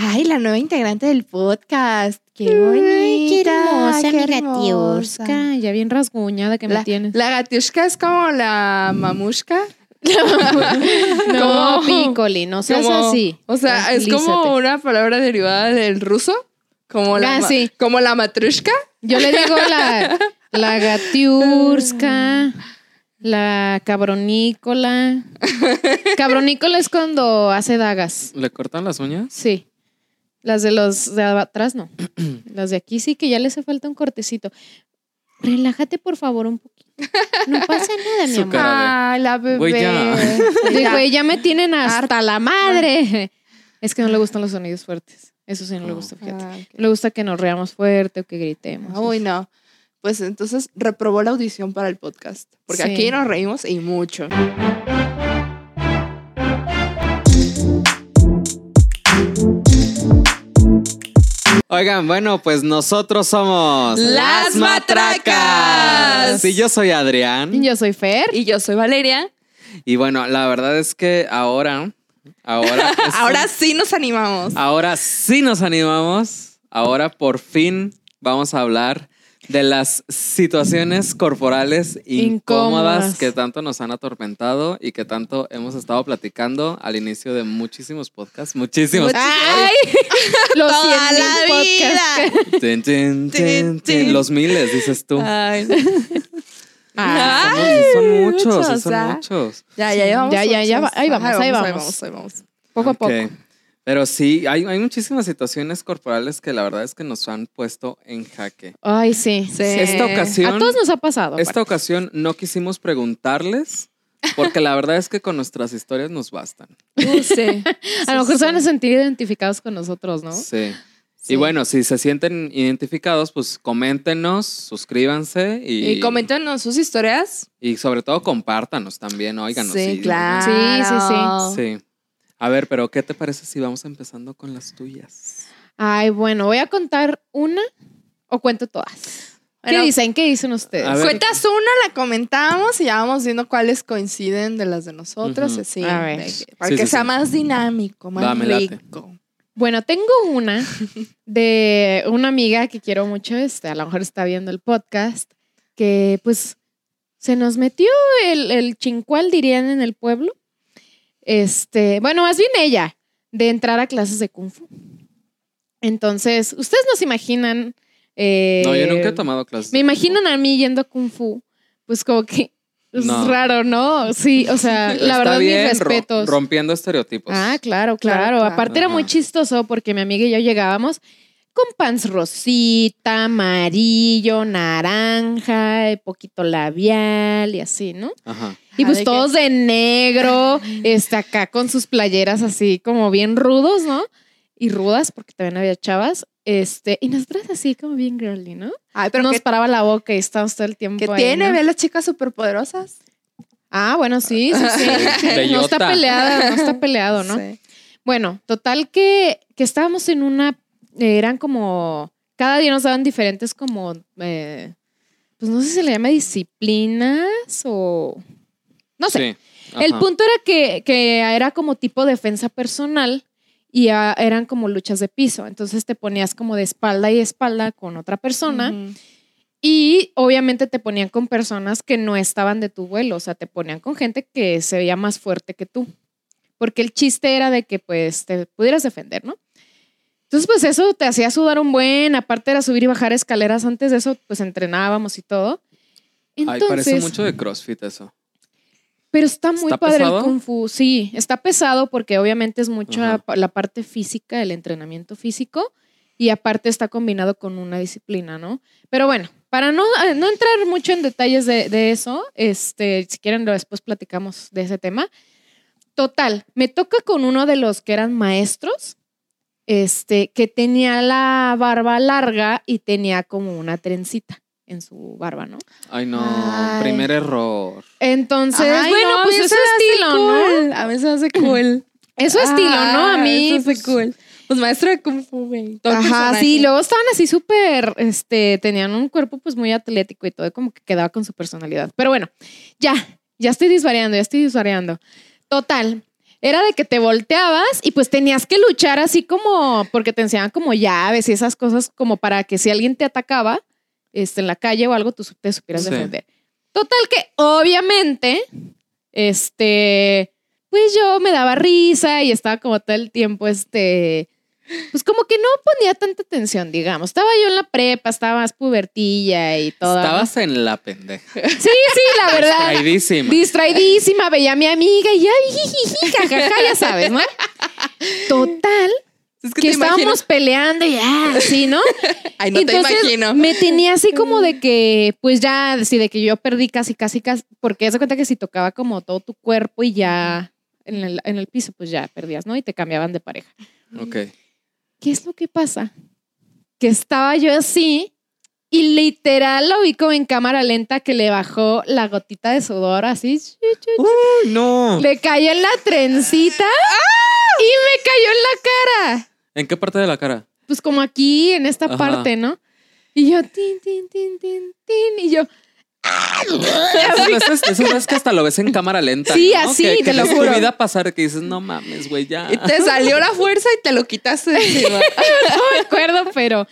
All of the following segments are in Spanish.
Ay, la nueva integrante del podcast. Qué Ay, bonita. qué hermosa, qué mi hermosa. gatiusca. Ya bien rasguñada que me tienes. la gatiushka es como la mamushka. no, como- Piccoli, no seas Como- así. O sea, es como una palabra derivada del ruso. Como la, Ah, sí. como la matrushka. Yo le digo la, la gatiurska, la cabronícola. Cabronícola es cuando hace dagas. ¿Le cortan las uñas? Sí. Las de los de atrás no. Las de aquí sí que ya le hace falta un cortecito. Relájate por favor un poquito. No pasa nada, mi amor. Ay, la bebé. Güey, ya. Me tienen hasta la madre. Es que no le gustan los sonidos fuertes. Eso sí no le Oh. gusta, fíjate. Ah, le gusta que nos reamos fuerte o que gritemos. Uy, no. Pues entonces reprobó la audición para el podcast. Porque Sí. aquí nos reímos y mucho. Oigan, bueno, pues nosotros somos Las Matracas. Sí, yo soy Adrián. Yo soy Fer. Y yo soy Valeria. Y bueno, la verdad es que ahora, ahora, es- Ahora sí nos animamos. ahora sí nos animamos. Ahora por fin vamos a hablar de las situaciones corporales incómodas, Incómodas. que tanto nos han atormentado y que tanto hemos estado platicando al inicio de muchísimos podcasts. Muchísimos. ¡Ay! Los Toda 100,000 la podcasts. Tin, tin, tin. Los miles, dices tú. Ay, son muchos, son ¿ah? muchos. ya, ya. Ya, ya, ya muchos. va- ahí vamos, ahí Ahí vamos. vamos, ahí vamos. poco a poco. Pero sí, hay, hay muchísimas situaciones corporales que la verdad es que nos han puesto en jaque. Ay, sí. Sí. Esta ocasión, A todos nos ha pasado. esta aparte. ocasión no quisimos preguntarles porque la verdad es que con nuestras historias nos bastan. Uh, sí. A lo mejor se van a sentir identificados con nosotros, ¿no? Sí. Sí. Y bueno, si se sienten identificados, pues coméntenos, suscríbanse y, Y coméntanos sus historias. y sobre todo compártanos también, óiganos. sí, y- claro. Sí, sí, Sí. A ver, pero ¿qué te parece si vamos empezando con las tuyas? Ay, bueno, voy a contar una o cuento todas. Bueno, ¿Qué dicen? ¿Qué dicen ustedes? Cuentas una, la comentamos y ya vamos viendo cuáles coinciden de las de nosotros. Así, A ver. que- para Sí, que sí, sea sí. más dinámico, más Va, me late. rico. Bueno, tengo una de una amiga que quiero mucho, este, a lo mejor está viendo el podcast, que pues se nos metió el, el chincual, dirían en el pueblo. Este, bueno, más bien ella, de entrar a clases de kung fu. Entonces, ustedes nos imaginan. eh, No, yo nunca he tomado clases. Me imaginan a mí yendo a kung fu, pues como que es No. raro, ¿no? Sí, o sea, Está la verdad, bien, mis respetos. rompiendo estereotipos. Ah, claro, Claro, claro. claro. Aparte era muy chistoso porque mi amiga y yo llegábamos con pants rosita, amarillo, naranja, poquito labial y así, ¿no? Ajá. Y pues que- todos de negro, este acá con sus playeras así como bien rudos, ¿no? Y rudas porque también había chavas. Este, y nosotras así como bien girly, ¿no? Ay, pero Nos ¿qué, paraba la boca y estábamos todo el tiempo qué ahí, tiene? ¿no? ¿Ve a las chicas superpoderosas? Ah, bueno, sí, sí, sí. no está peleada, no está peleado, ¿no? Sí. Bueno, total que, que estábamos en una, eran como, cada día nos daban diferentes como, eh, pues no sé si se le llama disciplinas o, no sé. Sí. El punto era que, que era como tipo defensa personal y eran como luchas de piso. Entonces te ponías como de espalda y espalda con otra persona y obviamente te ponían con personas que no estaban de tu vuelo, o sea, te ponían con gente que se veía más fuerte que tú. Porque el chiste era de que pues te pudieras defender, ¿no? Entonces, pues eso te hacía sudar un buen, aparte era subir y bajar escaleras, antes de eso pues entrenábamos y todo. Ay, Entonces, parece mucho de CrossFit eso. Pero está muy ¿Está padre pesado? el kung fu. Sí, está pesado porque obviamente es la, la parte física, el entrenamiento físico, y aparte está combinado con una disciplina, ¿no? Pero bueno, para no, eh, no entrar mucho en detalles de, de eso, este, si quieren después platicamos de ese tema. Total, me toca con uno de los que eran maestros, este, que tenía la barba larga y tenía como una trencita en su barba, ¿no? Ay, no. Ay. Primer error. Entonces, Ay, bueno, no, pues mí es se su me hace estilo, ¿no? A mí se me hace cool. Es su estilo, ¿no? A Ah, mí. eso pues, hace cool. Pues maestro de Kung Fu, güey. Ajá, personaje. sí, luego estaban así súper, este, tenían un cuerpo pues muy atlético y todo, como que quedaba con su personalidad. Pero bueno, ya, ya estoy disvariando, ya estoy disvariando. Total, era de que te volteabas y pues tenías que luchar así como, porque te enseñaban como llaves y esas cosas como para que si alguien te atacaba este, en la calle o algo, tú te supieras Sí. defender. Total que obviamente, este, pues yo me daba risa y estaba como todo el tiempo, este, pues como que no ponía tanta atención, digamos. Estaba yo en la prepa, estaba más pubertilla y todo. Estabas en la pendeja. Sí, sí, la verdad. Distraidísima. Distraidísima, veía a mi amiga y ya, jajaja, ya sabes, ¿no? Total, Es que te estábamos imagino- peleando y así, ¿no? Ay, no te Entonces, imagino. Me tenía así como de que, pues ya, así de que yo perdí casi, casi, casi, porque de cuenta que si tocaba como todo tu cuerpo y ya en el, en el piso, pues ya perdías, ¿no? Y te cambiaban de pareja. Ok. ¿Qué es lo que pasa? Que estaba yo así y literal lo vi como en cámara lenta que le bajó la gotita de sudor así. Uy, no. Le cayó en la trencita y me cayó en la cara. ¿En qué parte de la cara? Pues como aquí, en esta Ajá. parte, ¿no? Y yo, tin, tin, tin, tin, tin. Y yo, esas veces que hasta lo ves en cámara lenta. Sí, ¿no? así, que, que te lo ves juro. vida pasar que dices, no mames, güey, ya. Y te salió la fuerza y te lo quitaste de encima. no me acuerdo, pero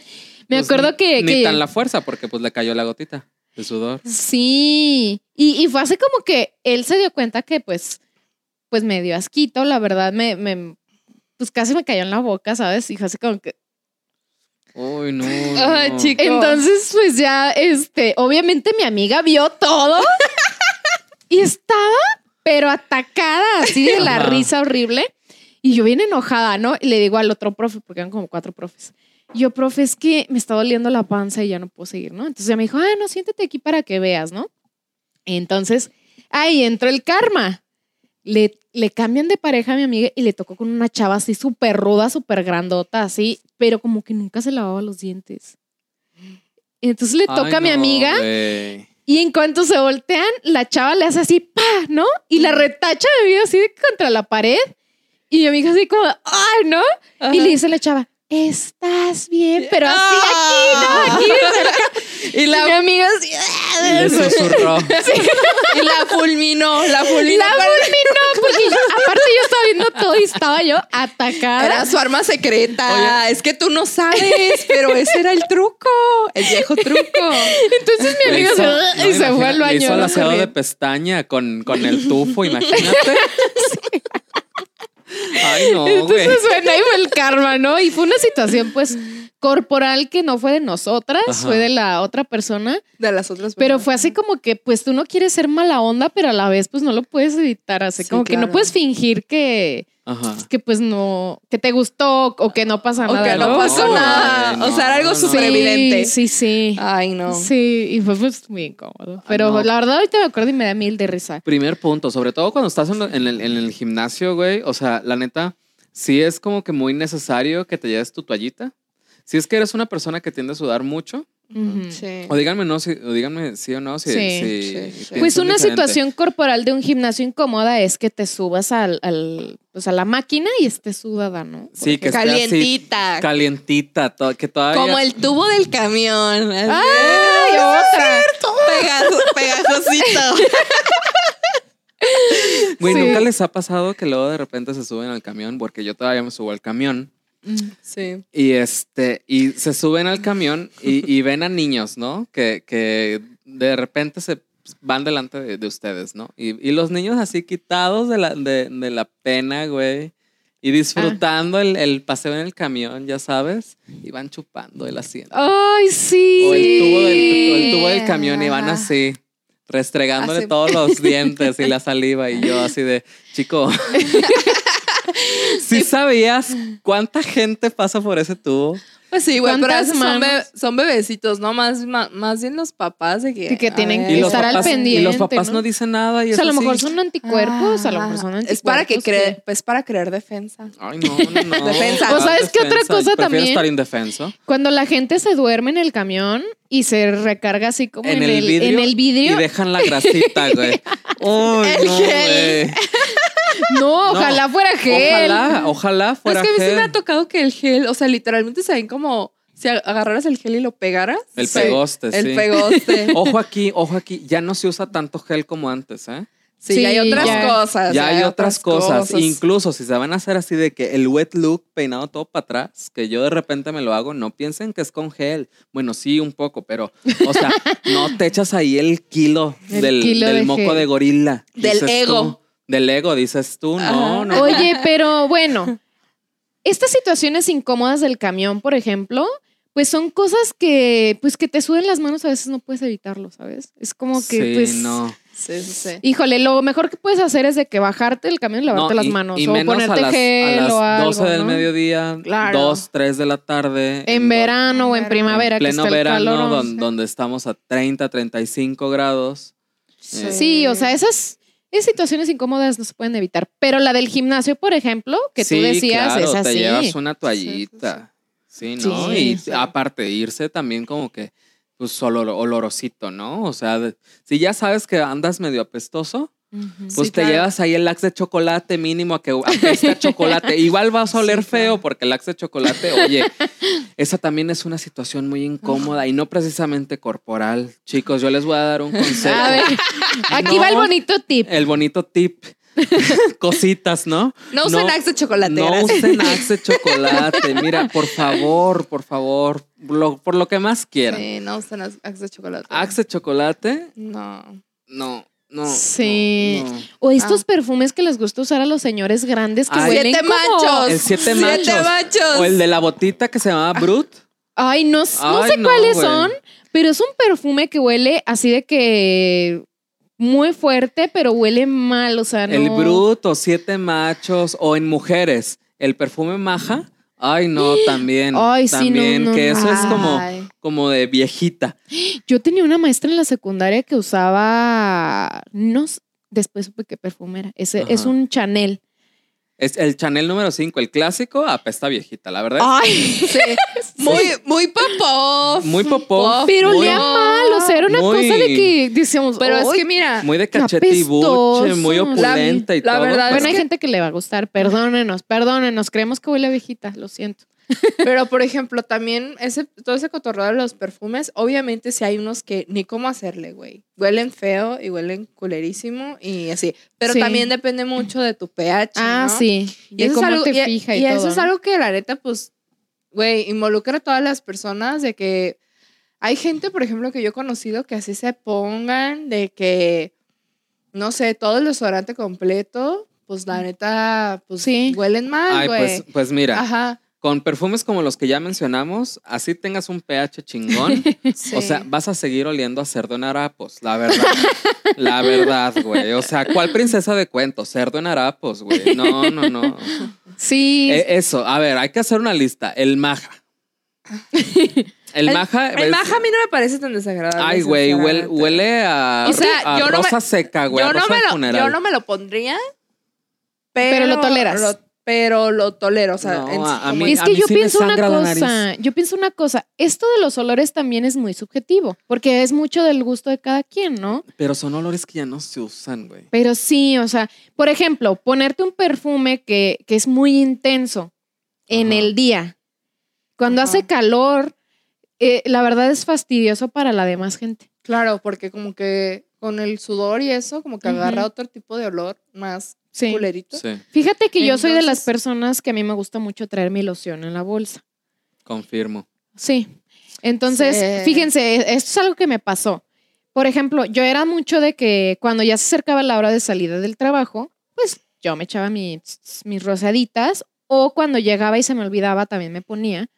me Pues, acuerdo que... Ni que- tan la fuerza, porque pues le cayó la gotita de sudor. Sí, y, y fue así como que él se dio cuenta que pues, pues me dio asquito, la verdad, me, me, pues casi me cayó en la boca, ¿sabes? Y fue así como que... Uy, no. Ay, no. chico. Entonces, pues ya, este, obviamente mi amiga vio todo y estaba, pero atacada así de la Ajá. risa horrible. Y yo bien enojada, ¿no? Y le digo al otro profe, porque eran como cuatro profes. Y yo, profe, es que me está doliendo la panza y ya no puedo seguir, ¿no? Entonces ella me dijo, ah, no, siéntate aquí para que veas, ¿no? Entonces, ahí entró el karma. Le, le cambian de pareja a mi amiga y le tocó con una chava así súper ruda, súper grandota, así, pero como que nunca se lavaba los dientes. Entonces le Ay, toca a mi no, amiga y en cuanto se voltean, la chava le hace así, pa, ¿no? Y la retacha de vida así contra la pared. Y mi amiga así como, ay, ¿no? Y le dice la chava, estás bien, pero así aquí, ¿no? Aquí cerca. Y Y mi la, amiga así, Y le susurró. y la fulminó, la fulminó. la fulminó, porque yo- aparte yo estaba viendo todo y estaba yo atacada. Era su arma secreta. Oye. Es que tú no sabes, pero ese era el truco, el viejo truco. Entonces mi Le amiga hizo- se no, y se fue al Le baño. hizo el ¿no? aseado de pestaña con, con el tufo, imagínate. Ay, no, güey. Entonces, bueno, ahí fue el karma, ¿no? Y fue una situación, pues, corporal que no fue de nosotras, Ajá. fue de la otra persona. De las otras Pero personas. fue así como que, pues, tú no quieres ser mala onda, pero a la vez, pues, no lo puedes evitar. Así Sí, como que no puedes fingir que, Ajá. que, pues, no, que te gustó o que no pasa O nada. que no ¿no? pasó No, nada. o sea, era algo no, no. súper evidente. Sí, sí. Ay, no. Sí, y fue pues muy incómodo. Pero no. la verdad, ahorita me acuerdo y me da mil de risa. Primer punto, sobre todo cuando estás en, en el, en el gimnasio, güey. O sea, la neta, sí es como que muy necesario que te lleves tu toallita. Si es que eres una persona que tiende a sudar mucho. Sí. o díganme no, si, o díganme sí o no, si, Sí. si Sí, sí. piensan Pues una diferente. situación corporal de un gimnasio incómoda es que te subas al, al- pues a la máquina y estés sudada, ¿no? Sí, que esté así Calientita. calientita, to- que todavía... Como el tubo del camión. así. ¡Ay, otra! Pegajo- pegajosito. Güey, Sí. ¿nunca les ha pasado que luego de repente se suben al camión? Porque yo todavía me subo al camión. Sí. Y este, y se suben al camión y, y ven a niños, ¿no? Que, que de repente se van delante de, de ustedes, ¿no? Y, y los niños así quitados de la, de, de la pena, güey. Y disfrutando el, el paseo en el camión, ya sabes. Y van chupando el asiento. ¡Ay, sí! O el tubo del, o el tubo del camión y van así. Restregándole Así. todos los dientes y la saliva. Y yo así de, chico. ¿Sí sabías cuánta gente pasa por ese tubo? Pues sí, güey, pero a ¿Cuántas veces son, be- son bebecitos, ¿no? Más, más, bien los papás de que... Y que tienen ver, que Y los, estar al papás, y pendiente, los papás ¿no? no, dicen nada. Y O sea, a lo mejor son anticuerpos, a lo mejor son Ah, anticuerpos. Es para que cree, pues para crear defensa. Ay, no, no, no. Defensa. ¿O sabes qué otra cosa Prefiero también? estar indefenso. Cuando la gente se duerme en el camión y se recarga así como en, En el vidrio. en el vidrio. Y dejan la grasita, güey. Uy, El no, gel. No, ojalá fuera gel. Ojalá, ojalá fuera es que a mí sí gel. me ha tocado que el gel, o sea, literalmente se ven como si ag- agarraras el gel y lo pegaras. El Sí. pegoste, El sí. pegoste. Ojo aquí, ojo aquí. Ya no se usa tanto gel como antes, ¿eh? Sí, Sí, ya hay otras ya- cosas. Ya hay otras cosas. Incluso si se van a hacer así de que el wet look peinado todo para atrás, que yo de repente me lo hago, no piensen que es con gel. Bueno, sí, un poco, pero, o sea, no te echas ahí el kilo El del, kilo del de moco gel. de gorila. Del dices ego. Del ego, dices tú. No, no. Oye, pero bueno, estas situaciones incómodas del camión, por ejemplo, pues son cosas que, pues que te suben las manos, a veces no puedes evitarlo, ¿sabes? Es como que, sí, pues, no. Sí, sí, sí. híjole, lo mejor que puedes hacer es de que bajarte del camión y lavarte No, las manos y o menos ponerte a las, gel a las o algo, 12 del ¿no? mediodía, Claro. 2, 3 de la tarde. En verano o en En primavera, en pleno que está el verano, calor. don- donde estamos a 30, 35 grados. Sí. Sí, o sea, esas, esas situaciones incómodas no se pueden evitar. Pero la del gimnasio, por ejemplo, que tú decías, claro, es así. te llevas una toallita. Sí, ¿no? Sí, y sí. aparte, irse también como que, pues, olor- olorosito, ¿no? O sea, de- si ya sabes que andas medio apestoso, Pues Sí, te claro. llevas ahí el lax de chocolate mínimo a que apeste a chocolate. Igual vas a oler Sí, feo claro. porque el lax de chocolate, oye, esa también es una situación muy incómoda y no precisamente corporal. Chicos, yo les voy a dar un consejo. A ver, aquí va el No. bonito tip. El bonito tip. Cositas, ¿no? No usen Axe de chocolate, No gracias. usen Axe de chocolate. Mira, por favor, por favor, lo- por lo que más quieran. Sí, no usen Axe de chocolate. Axe de chocolate, No. no, no. Sí. no, no. O estos Ah. perfumes que les gusta usar a los señores grandes que Ay. huelen Siete como- machos. El siete Siete machos. machos. O el de la botita que se llamaba Brut. Ay, no, no Ay, sé no, cuáles güey. son, pero es un perfume que huele así de que muy fuerte, pero huele mal, o sea, no. El Brut o siete machos. O en mujeres, el perfume maja. Ay, no, también. Ay, sí, no, también, no, que no. eso es como. Como de viejita. Yo tenía una maestra en la secundaria que usaba, no, después supe qué perfume era. Ese, Ajá. es un Chanel. Es el Chanel número 5, el clásico, apesta viejita, la verdad. Ay, Sí. Muy, muy popó. Muy popó. pero muy- olía mal, o sea, era una muy- cosa de que decíamos, Pero es "Ay, que mira, Muy de Qué cachete y buche, muy opulenta y La- la todo. verdad pero- Bueno, hay que- gente que le va a gustar, perdónenos, perdónenos, creemos que huele a viejita, lo siento. Pero por ejemplo, también ese, todo ese cotorreo de los perfumes, obviamente si hay unos que ni cómo hacerle, güey. Huelen feo y huelen culerísimo y así. Pero Sí. también depende mucho de tu pH. Ah, ¿no? sí, Y de eso, es algo, te y- fija y, y eso todo, es ¿no? algo que la neta, pues, güey, involucra a todas las personas de que hay gente, por ejemplo, que yo he conocido que así se pongan de que, no sé, todo el desodorante completo, pues la neta, pues Sí. huelen mal, Ay, güey. pues, pues mira, Ajá. Con perfumes como los que ya mencionamos, así tengas un pH chingón, sí. o sea, vas a seguir oliendo a cerdo en harapos, la verdad. la verdad, güey. O sea, ¿cuál princesa de cuentos? Cerdo en harapos, güey. No, no, no. Sí, Eh, eso, a ver, hay que hacer una lista. El maja. El, El- maja. el es- maja a mí no me parece tan desagradable. Ay, güey, huele, a, O sea, a yo no me- rosa seca, güey. yo, no me lo, funeral. yo no me lo pondría, pero, Pero lo toleras. lo- pero lo tolero, o sea, No, en- a- mí- es que mí yo sí pienso una cosa, yo pienso una cosa, esto de los olores también es muy subjetivo, porque es mucho del gusto de cada quien, ¿no? Pero son olores que ya no se usan, güey. Pero sí, o sea, por ejemplo, ponerte un perfume que, que es muy intenso en Ajá. el día, cuando Ajá. hace calor, eh, la verdad es fastidioso para la demás gente. Claro, porque como que con el sudor y eso, como que agarra otro tipo de olor más Sí. culerito. Sí, Fíjate que yo soy de las personas que a mí me gusta mucho traer mi loción en la bolsa. confirmo. Sí. Entonces, Sí. fíjense, esto es algo que me pasó. Por ejemplo, yo era mucho de que cuando ya se acercaba la hora de salida del trabajo, pues yo me echaba mis, mis rosaditas o cuando llegaba y se me olvidaba también me ponía.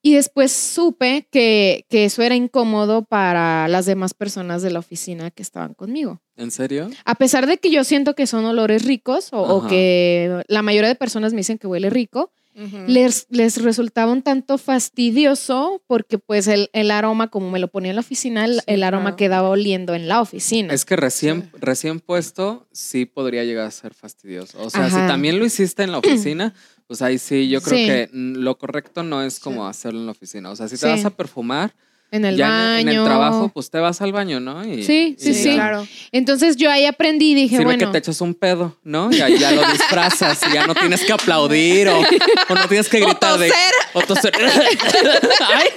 Y después supe que, que eso era incómodo para las demás personas de la oficina que estaban conmigo. ¿En serio? A pesar de que yo siento que son olores ricos o, que la mayoría de personas me dicen que huele rico, les, les resultaba un tanto fastidioso porque pues el, el aroma, como me lo ponía en la oficina, el, Sí, el aroma claro. quedaba oliendo en la oficina. Es que recién, recién puesto, sí podría llegar a ser fastidioso. O sea, si también lo hiciste en la oficina, pues ahí sí, yo creo Sí. que mm, lo correcto no es como hacerlo en la oficina. O sea, si te Sí. vas a perfumar, en el ya baño. en, en el trabajo, pues te vas al baño, ¿no? Y, Sí, sí, y sí. claro. Entonces yo ahí aprendí y dije, Sirve bueno, que te echas un pedo, ¿no? Y ahí ya lo disfrazas y ya no tienes que aplaudir o, o no tienes que O gritar de... toser. O toser. Ay.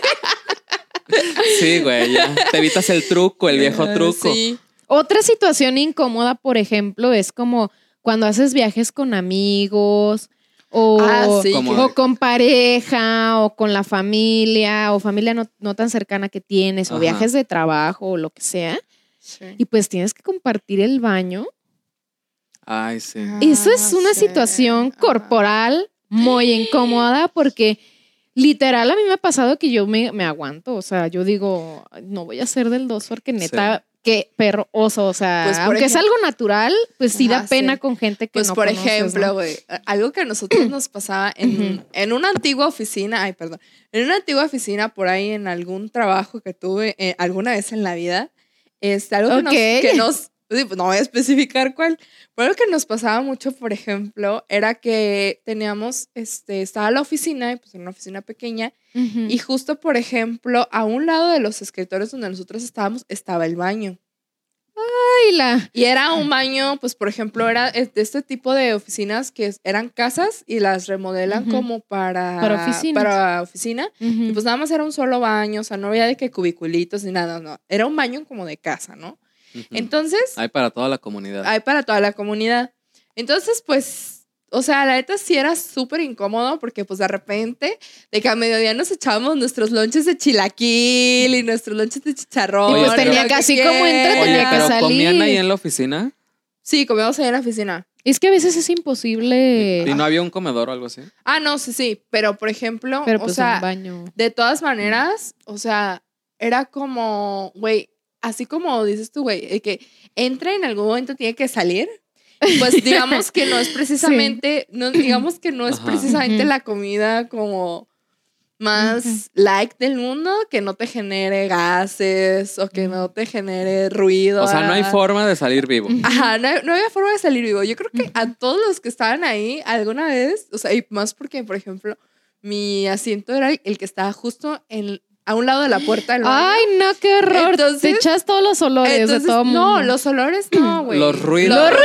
Sí, güey, ya. Te evitas el truco, el viejo Ah, truco. Sí. Otra situación incómoda, por ejemplo, es como cuando haces viajes con amigos o, Ah, sí. O con pareja o con la familia o familia no, no tan cercana que tienes o viajes de trabajo o lo que sea. Sí. Y pues tienes que compartir el baño. Ay, sí. Ah, Eso es una sí. situación corporal muy incómoda porque literal a mí me ha pasado que yo me, me aguanto. O sea, yo digo, no voy a ser del dos porque neta, qué perro oso. O sea, Pues, por aunque es algo natural, pues sí da pena sí. con gente que Pues no por conoces, ejemplo, güey, algo que a nosotros nos pasaba en, en una antigua oficina, ay, perdón, en una antigua oficina por ahí en algún trabajo que tuve eh, alguna vez en la vida, este, algo que nos, que pues no voy a especificar cuál, pero algo que nos pasaba mucho, por ejemplo, era que teníamos, este, estaba la oficina, y pues en una oficina pequeña, Ujú. y justo, por ejemplo, a un lado de los escritorios donde nosotros estábamos, estaba el baño. Ay, la- Y era un baño, pues por ejemplo, era de este tipo de oficinas que eran casas y las remodelan como para, Para oficinas. para oficina. Y Ujú. pues nada más era un solo baño, o sea, no había de que cubiculitos ni nada, no. Era un baño como de casa, ¿no? Entonces, Hay para toda la comunidad. hay para toda la comunidad. Entonces, pues, o sea, la neta sí era súper incómodo porque pues de repente, de que a mediodía nos echábamos nuestros lonches de chilaquil y nuestros lonches de chicharrón. Y pues tenía que así como entra, tenía que pero salir. comían ahí en la oficina Sí, comíamos ahí en la oficina. Es que a veces es imposible. y no había un comedor o algo así. Ah, no, sí, sí, pero por ejemplo, Pero o pues sea, un baño. de todas maneras, o sea, era como, güey, así como dices tú, güey, que entra en algún momento tiene que salir. Pues digamos que no es precisamente, no, digamos que no es Ajá. precisamente la comida como más like del mundo, que no te genere gases o que no te genere ruido. O sea, no hay ah. forma de salir vivo. Ajá, no, no había forma de salir vivo. Yo creo que a todos los que estaban ahí alguna vez, o sea, y más porque, por ejemplo, mi asiento era el que estaba justo en, a un lado de la puerta del baño. Ay, no, qué horror. Te Entonces- echas todos los olores Entonces, de todo mundo. no, los olores no, güey. Los ruidos. Los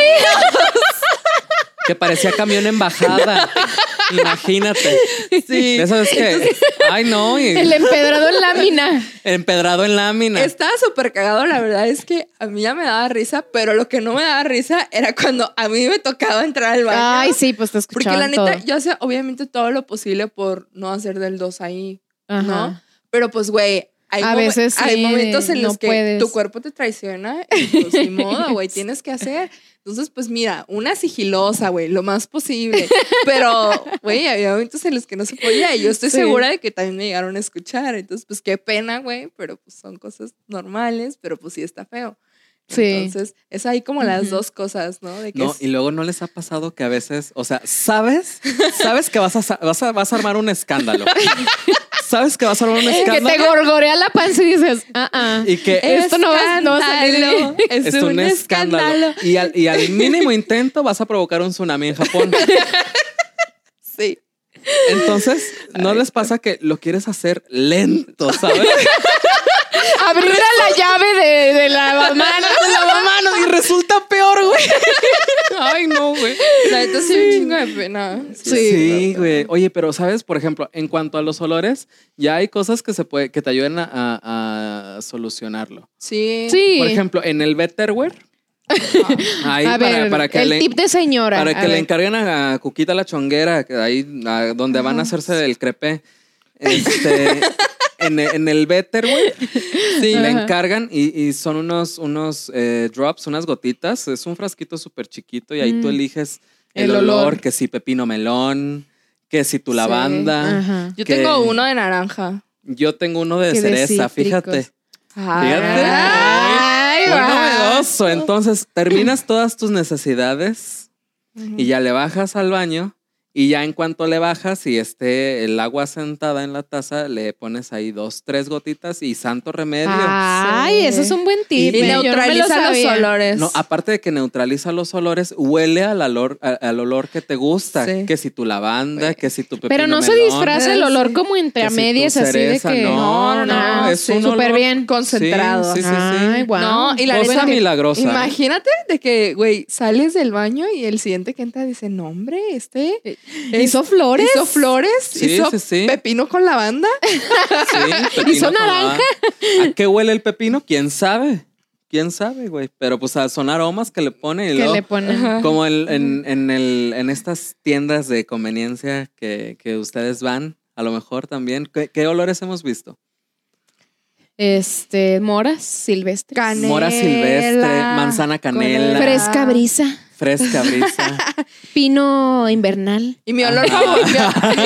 Que parecía camión en bajada. Imagínate. Sí. Eso es que. Ay, no. Y El empedrado en lámina. empedrado en lámina. Estaba súper cagado, la verdad es que a mí ya me daba risa, pero lo que no me daba risa era cuando a mí me tocaba entrar al baño. Ay, sí, pues te Porque escuchaban la neta, todo. yo hacía obviamente todo lo posible por no hacer del 2 ahí, Ajá. ¿no? Pero pues, güey, hay, A momen- veces hay sí, momentos en no los que puedes. tu cuerpo te traiciona y pues ni modo, güey, tienes que hacer. Entonces, pues mira, una sigilosa, güey, lo más posible. Pero, güey, había momentos en los que no se podía y yo estoy Sí. segura de que también me llegaron a escuchar. Entonces, pues qué pena, güey, pero pues son cosas normales, pero pues sí está feo. Sí. Entonces, es ahí como las dos cosas, ¿no? De que No, es- y luego no les ha pasado que a veces, o sea, sabes, sabes que vas a, vas a, vas a armar un escándalo. sabes que vas a armar un Que te escándalo gorgorea la panza y dices, ah, ah. y que Esto no va- no va a salir Escándalo. Es, es un escándalo. Y al, y al mínimo intento vas a provocar un tsunami en Japón. Sí. Entonces, ¿no les pasa que lo quieres hacer lento, sabes? Abrir a la llave de, de la mano. lavamanos y resulta peor, güey. Ay, no, güey. La neta sí, un chingo de pena. Sí, güey. Oye, pero sabes, por ejemplo, en cuanto a los olores, ya hay cosas que se puede, que te ayuden a, a- a solucionarlo. Sí. Sí. Por ejemplo, en el Betterware. Ahí a para, ver, para que el le, tip de señora. para a que le ver. encarguen a, Cuquita la chonguera, que ahí a donde van a hacerse el crepe. Este, en, en el Betterware Sí. le encargan y, y son unos, unos eh, drops, unas gotitas. Es un frasquito súper chiquito y ahí tú Mm. eliges el, El olor, olor. que si pepino melón, que si tu Sí. lavanda. Ajá. Yo que- tengo uno de naranja. Yo tengo uno de Que de cereza, cítricos. fíjate. Ay, Muy novedoso. Entonces, terminas todas tus necesidades y ya le bajas al baño. Y ya en cuanto le bajas y esté el agua sentada en la taza, le pones ahí dos, tres gotitas y santo remedio. Ay, Sí. eso es un buen tip. Y Y ¿eh? No lo neutraliza los olores. No, aparte de que neutraliza los olores, huele al olor, al olor que te gusta. Sí. Que si tu lavanda, que si tu pepino Pero no se disfraza el Sí. olor como a si así de que. No, no, no, es sí. un Súper bien. Concentrado. Sí, sí, sí. Ay, guau. No, y la Cosa milagrosa. Imagínate de que, güey, sales del baño y el siguiente que entra dice, no, hombre, este Hizo flores. hizo flores, Sí, hizo sí, sí. pepino con lavanda. ¿Hizo con naranja? lavanda. ¿A qué huele el pepino? ¿Quién sabe? quién sabe, güey. Pero pues son aromas que le pone y Que le ponen. Ajá. como el- en, en, el, en estas tiendas de conveniencia que, que ustedes van, a lo mejor también, ¿qué, qué olores hemos visto? Este, moras silvestres. Canela. Mora silvestre, manzana Canela. Fresca brisa. Fresca brisa. Pino invernal. Y mi olor, Ajá. favorito, mi,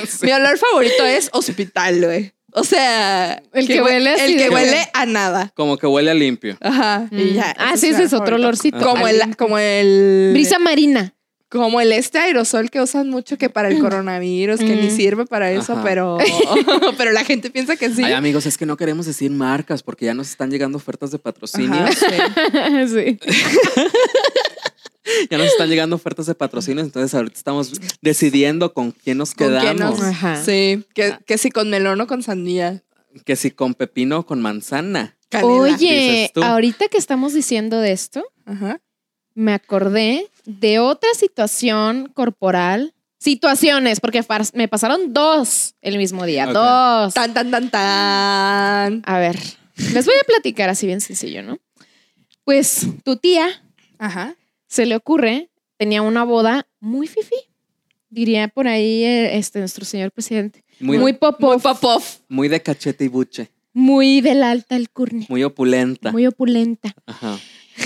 mi- mi olor favorito es hospital, güey. O sea, El que hue- huele así El que huele a nada. Como que huele a limpio. Ajá. y Mm. ya, Ah, ese sí, ese es otro olorcito. Como el, como el. Brisa marina. Como el este aerosol que usan mucho que para el coronavirus, que ni Mm. sirve para eso, Ajá. pero, pero la gente piensa que sí. Ay, amigos, es que no queremos decir marcas porque ya nos están llegando ofertas de patrocinio. Ajá, sí. sí. Ya nos están llegando ofertas de patrocinio, entonces ahorita estamos decidiendo con quién nos ¿Con quedamos. quién nos-. Sí, que, que si con melón o con sandía. Que si con pepino o con manzana. Canela. Oye, ahorita que estamos diciendo de esto, Ajá. me acordé de otra situación corporal. Situaciones, porque me pasaron dos el mismo día. Dos. Tan, tan, tan, tan. A ver, les voy a platicar así bien sencillo, ¿no? Pues tu tía Ajá. Se le ocurre, tenía una boda muy fifi, diría por ahí eh, este, nuestro señor presidente. Muy, Muy muy, Muy de cachete y buche. muy del alta alcurnia, Muy opulenta. muy opulenta. Ajá.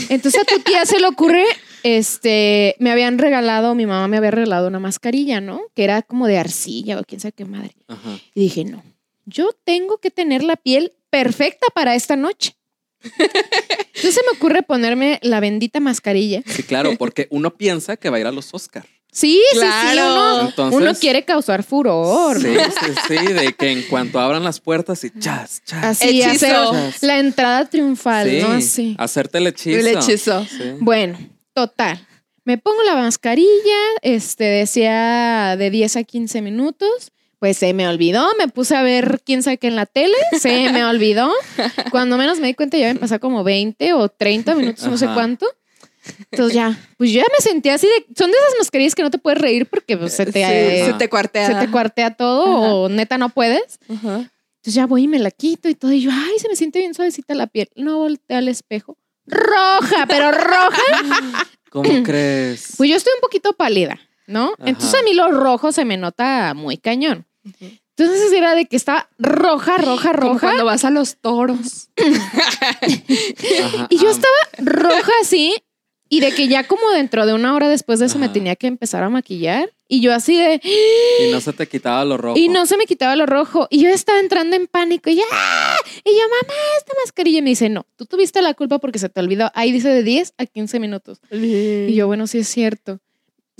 Entonces a tu tía se le ocurre, este, me habían regalado, mi mamá me había regalado una mascarilla, ¿no? Que era como de arcilla o quién sabe qué madre. Ajá. Y dije, no, yo tengo que tener la piel perfecta para esta noche. Entonces se me ocurre ponerme la bendita mascarilla. Sí, claro, porque uno piensa que va a ir a los Oscar. Sí, sí, sí, Claro. uno, Entonces- uno quiere causar furor. Sí, ¿no? sí, sí, de que en cuanto abran las puertas y chas, chas. Así, Hechizo. hacer la entrada triunfal, sí, ¿no? Así. hacerte el hechizo. El hechizo. Sí. Bueno, total. Me pongo la mascarilla, este decía de 10 a 15 minutos. Pues se me olvidó, me puse a ver quién sabe qué en la tele, se me olvidó. Cuando menos me di cuenta ya me pasó como 20 o 30 minutos, no sé cuánto. Entonces ya, pues yo ya me sentí así de, son de esas mascarillas que no te puedes reír porque pues, se te, Sí, eh, se te cuartea. se te cuartea todo Ajá. o neta no puedes. Ajá. Entonces ya voy y me la quito y todo. Y yo, ay, se me siente bien suavecita la piel. No volteé al espejo. Roja, pero roja. ¿Cómo crees? Pues yo estoy un poquito pálida, ¿no? Ajá. Entonces a mí lo rojo se me nota muy cañón. Entonces era de que estaba roja, roja, Como roja. cuando vas a los toros. Ajá, Y yo ah, estaba roja así. Y de que ya como dentro de una hora después de eso me tenía que empezar a maquillar. Y yo así de... Y no se te quitaba lo rojo. Y no se me quitaba lo rojo. Y yo estaba entrando en pánico. Y, ya, y yo, mamá, esta mascarilla. Y me dice, no, tú tuviste la culpa porque se te olvidó. Ahí dice de 10 a 15 minutos. Y yo, bueno, sí es cierto.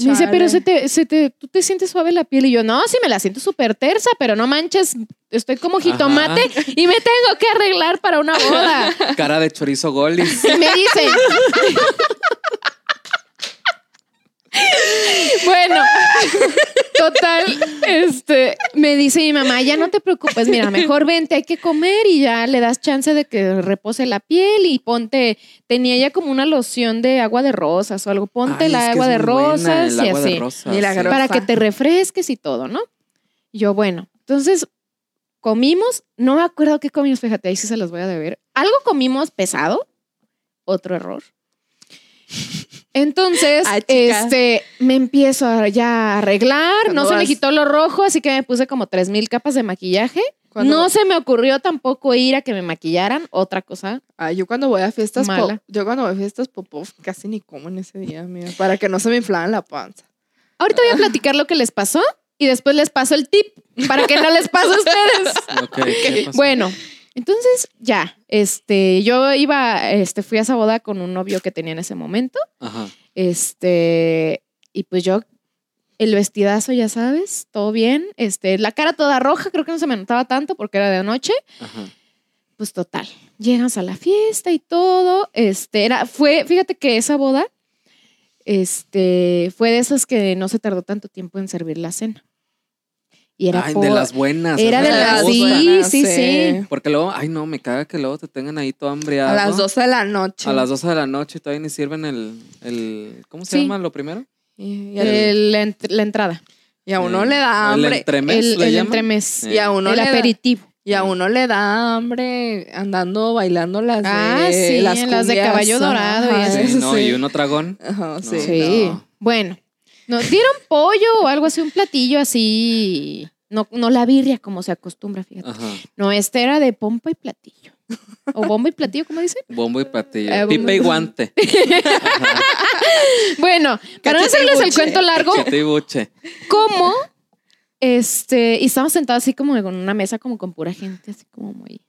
Me dice, pero se te, se te, tú te sientes suave la piel. Y yo, no, sí me la siento súper tersa, pero no manches, estoy como jitomate y me tengo que arreglar para una boda. Cara de chorizo golis. Y me dice. bueno, total, este, me dice mi mamá, ya no te preocupes, mira, mejor vente, hay que comer y ya le das chance de que repose la piel y ponte, tenía ya como una loción de agua de rosas o algo, ponte Ay, la agua de buena, rosas y de así, rosas, para que te refresques y todo, ¿no? Y Yo, bueno, entonces comimos, no me acuerdo qué comimos, fíjate, ahí sí se los voy a deber. Algo comimos pesado, otro error. Entonces, Ah, este, me empiezo a ya a arreglar, no se me quitó lo rojo, así que me puse como tres mil capas de maquillaje. No se me ocurrió tampoco ir a que me maquillaran, otra cosa. Ay, yo cuando voy a fiestas, po- Mala. yo cuando voy a fiestas popov casi ni como en ese día, amiga, para que no se me inflaran la panza. Ahorita voy a platicar lo que les pasó y después les paso el tip para que no les pase a ustedes. Ok, ¿qué pasó? Bueno, entonces ya, este, yo iba, este, fui a esa boda con un novio que tenía en ese momento, Ajá. este, y pues yo, el vestidazo, ya sabes, todo bien, este, la cara toda roja, creo que no se me notaba tanto porque era de noche, Ajá. pues total, llegas a la fiesta y todo, este, era, fue, fíjate que esa boda, este, fue de esas que no se tardó tanto tiempo en servir la cena. Y era Ay, por- de las buenas. era de las, sí, buenas, sí, sí. sí. Porque luego, ay no, me caga que luego te tengan ahí todo A hambriado. las 12 de la noche. A las 12 de la noche y todavía ni sirven el, el ¿cómo se Sí. llama lo primero? Y, y a- El- la, ent- la entrada. y a uno le da El hambre. entremés el le el entremés. Eh. Y a uno el le da- aperitivo. Y Y a uno le da hambre andando bailando las de, Ah, sí, las, las de caballo dorado y Ajá, eso. Sí, no, sí. y uno dragón. Ajá, sí. No. Sí. no. Bueno, nos dieron pollo o algo así, un platillo así. No, no la birria como se acostumbra, fíjate. Ajá. No, este era de pompa y platillo. O bomba y platillo, ¿cómo dicen? Bombo y platillo. Eh, bombo Pipe y- guante. Bueno, para no hacerles el cuento largo. ¿cómo? Este, y estábamos sentados así como con una mesa como con pura gente, así como muy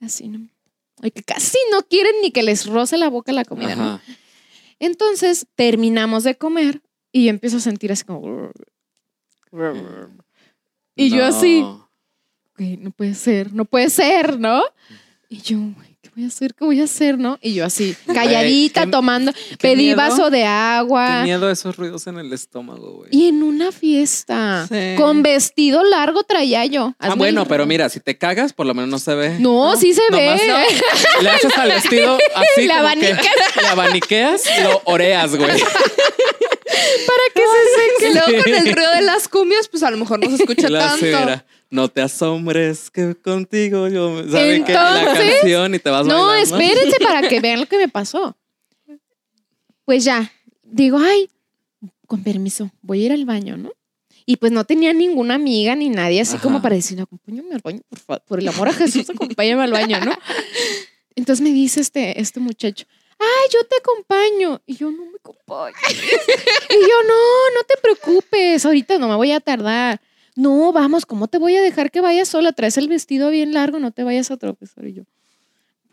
así, ¿no? Ay, que casi no quieren ni que les roce la boca la comida. Entonces terminamos de comer y yo empiezo a sentir así como. Y yo así. "Güey, no puede ser, no puede ser, ¿no? Y yo, "Güey, ¿qué voy a hacer? ¿Qué voy a hacer, no? Y yo así, calladita, qué- tomando, qué pedí miedo. vaso de Qué agua. miedo esos ruidos en el estómago, güey. Y en una fiesta, Sí. con vestido largo traía yo. Ah, bueno, el- pero mira, si te cagas, por lo menos no se ve. No, sí se ve. no. Le haces al vestido así. La que abanicas. Le abaniqueas lo oreas, güey. Para que se seque. Y luego con el ruido de las cumbias, pues a lo mejor no se escucha así, tanto. no te asombres que contigo yo. ¿Saben qué? La canción y te vas No, bailando. espérense para que vean lo que me pasó. Pues ya, digo, ay, con permiso, voy a ir al baño, ¿no? Y pues no tenía ninguna amiga ni nadie así como para decir, acompáñame al baño, por favor, por el amor a Jesús, acompáñame al baño, ¿no? Entonces me dice este, este muchacho, ay, yo te acompaño. Y yo, no me acompañes. y yo, no, no te preocupes, ahorita no me voy a tardar. No, vamos, ¿cómo te voy a dejar que vayas sola? Traes el vestido bien largo, no te vayas a tropezar. Y yo,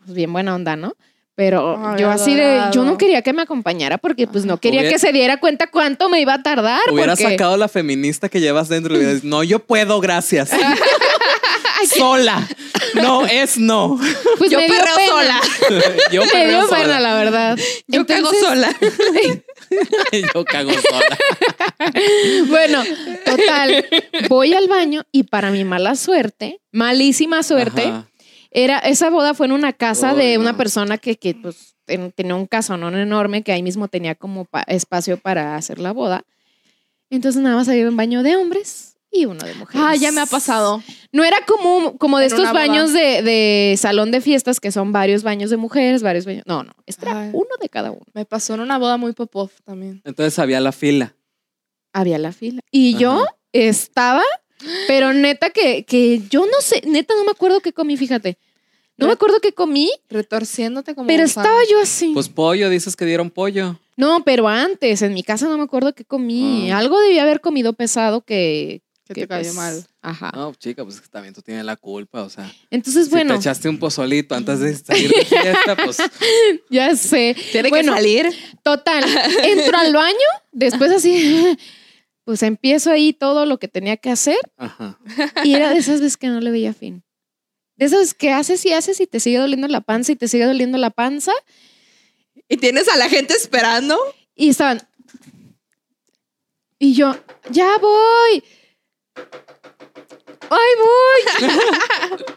pues bien buena onda, ¿no? Pero Ay, yo así de, yo no quería que me acompañara porque pues no quería Hubiera- que se diera cuenta cuánto me iba a tardar. Hubiera porque... sacado la feminista que llevas dentro y dicho, no, yo puedo, gracias. Sola. No, es no. Pues Yo me dio perreo pena. sola. Yo Me perreo dio sola. pena, la verdad. Yo cago sola. Yo cago sola. Bueno, total, voy al baño y para mi mala suerte, malísima suerte, Ajá. era esa boda fue en una casa de una no. persona que, que pues ten- tenía un casonón enorme que ahí mismo tenía como pa- espacio para hacer la boda. Entonces nada más había un baño de hombres y uno de mujeres. Ah, ya me ha pasado. No era como, como de En estos baños de, de salón de fiestas que son varios baños de mujeres, varios baños. No, no, este era uno de cada uno. Me pasó en una boda muy pop también. Entonces había la fila. Había la fila. Y yo estaba, pero neta que, que yo no sé, neta no me acuerdo qué comí, fíjate. No me acuerdo qué comí, Retorciéndote como pero gusano. estaba yo así. Pues pollo, dices que dieron pollo. no, pero antes, en mi casa no me acuerdo qué comí. Ah. Algo debía haber comido pesado que... Que que, te cayó pues, mal. Ajá. No, chica, pues también tú tienes la culpa, o sea. Entonces, Si bueno, te echaste un pozolito antes de salir de fiesta, pues ya sé. Tiene Bueno, que salir. Total, entro al baño, después así, pues empiezo ahí todo lo que tenía que hacer ajá. y era de esas veces que no le veía fin. De esas que haces y haces y te sigue doliendo la panza y te sigue doliendo la panza Y tienes a la gente esperando. y estaban... Y yo, ya voy. ¡Ay, voy!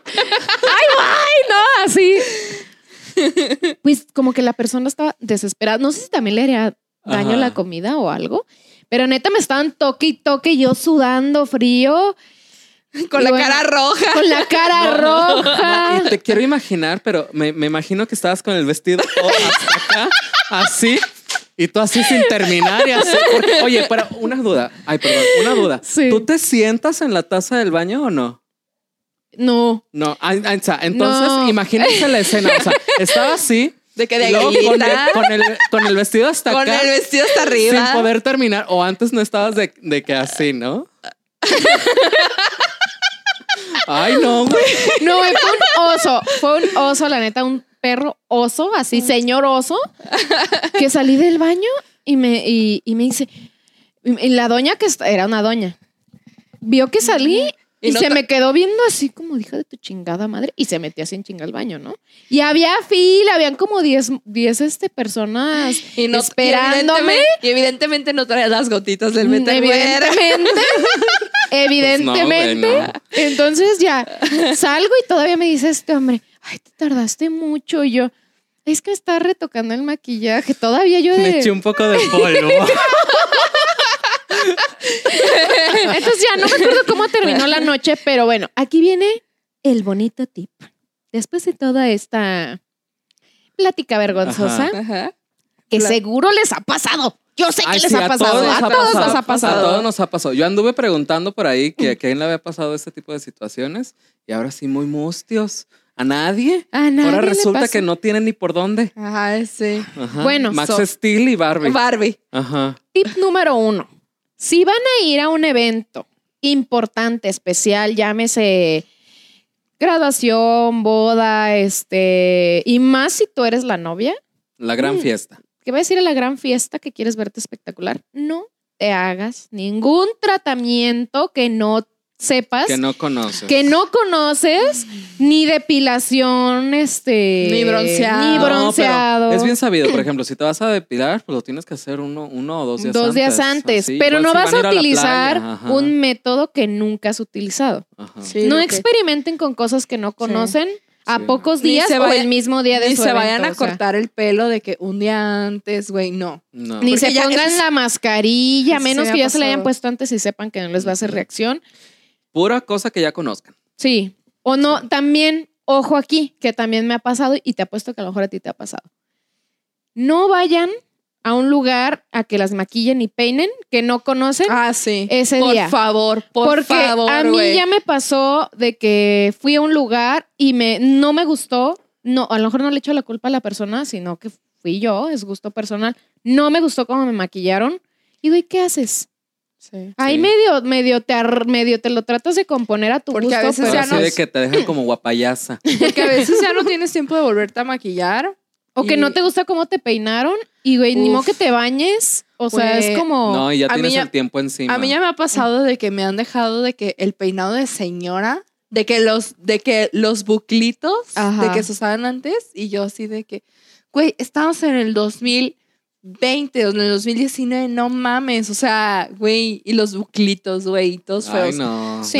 ¡Ay, voy! No, así. Pues como que la persona estaba desesperada. No sé si también le haría daño Ajá. la comida o algo. Pero neta me estaban toque y toque, yo sudando frío, Con Y la bueno, cara roja. con la cara No, roja. y te quiero imaginar, pero me, me imagino que estabas con el vestido hasta acá, así, y tú así sin terminar y así. porque- oye, pero una duda, ay, perdón, una duda. Sí. ¿Tú te sientas en la taza del baño o no? No. No, o sea, entonces No. imagínense la escena, o sea, estaba así, De que de luego con, el, aguilita. con, el, con el vestido hasta Con acá, el vestido hasta sin arriba. poder terminar, o antes no estabas de, de que así, ¿no? Ay, no, güey. No, fue un oso. Fue un oso, la neta, un perro oso, así, señor oso, que salí del baño y me, y, y me dice, y la doña que era una doña, vio que salí y, Y no se me quedó viendo así como, hija de tu chingada madre, y se metió así en chinga al baño, ¿no? Y había fila, habían como 10 10 este, personas Y no, esperándome. Y evidentemente, y evidentemente no traes las gotitas del Mm, Betterware. Evidentemente. evidentemente. Pues no, Entonces ya salgo y todavía me dice este hombre, ay, te tardaste mucho. Y yo, es que está retocando el maquillaje. Todavía yo Me de. eché un poco de polvo. Entonces ya no me acuerdo cómo terminó la noche, pero bueno, aquí viene el bonito tip. Después de toda esta plática vergonzosa, Ajá. que Pla- seguro les ha pasado. Yo sé que Ay, les sí, ha pasado. a ha todos nos ha A pasado. todos nos ha pasado. Yo anduve preguntando por ahí que a quién le había pasado este tipo de situaciones y ahora sí muy mustios. ¿A nadie? A nadie ahora resulta que no tienen ni por dónde. Ajá, sí. Ajá. Bueno, Max so- Steel y Barbie. Barbie. Ajá. Tip número uno. Si van a ir a un evento importante, especial, llámese graduación, boda, este, y más si tú eres la novia, La gran Mm. fiesta. que va a decir a la gran fiesta que quieres verte espectacular, no te hagas ningún tratamiento que no sepas, Que no conoces. que no conoces, ni depilación, este, Ni bronceado. ni No, bronceado. es bien sabido. Por ejemplo, si te vas a depilar, pues lo tienes que hacer uno, uno o dos días antes. Dos días antes, Así, pero igual no si vas a utilizar playa, un método que nunca has utilizado. Sí, no que- experimenten con cosas que no conocen a Sí. pocos días se o el mismo día de Ni su se evento, vayan a o sea. cortar el pelo de que un día antes, güey, no. No. Ni Porque se pongan es- la mascarilla, menos me que ya se la hayan puesto antes y sepan que no les va a hacer reacción. Pura cosa que ya conozcan. Sí. O no, también, ojo aquí, que también me ha pasado y te apuesto que a lo mejor a ti te ha pasado. No vayan a un lugar a que las maquillen y peinen que no conocen Ah, sí. ese por día. favor, por Porque favor, a mí güey. ya me pasó de que fui a un lugar y me no me gustó. No, a lo mejor no le echo la culpa a la persona, sino que fui yo, es gusto personal. No me gustó cómo me maquillaron. Y güey, ¿qué haces? Ahí medio, medio te, medio te lo tratas de componer a tu Porque gusto. Porque a veces ya no... te dejan como guapayaza. Porque a veces ya no tienes tiempo de volverte a maquillar. O que no te gusta cómo te peinaron y, güey, ni modo que te bañes. O sea, es pues, como... No, y ya tienes el tiempo encima. A mí ya me ha pasado de que me han dejado de que el peinado de señora, de que los, de que los buclitos, de que se usaban antes. Y yo así de que, güey, estamos en el 2000 20, en el 2019, no mames, o sea, güey, y los buclitos, güey, todos feos. Ay, no. Sí.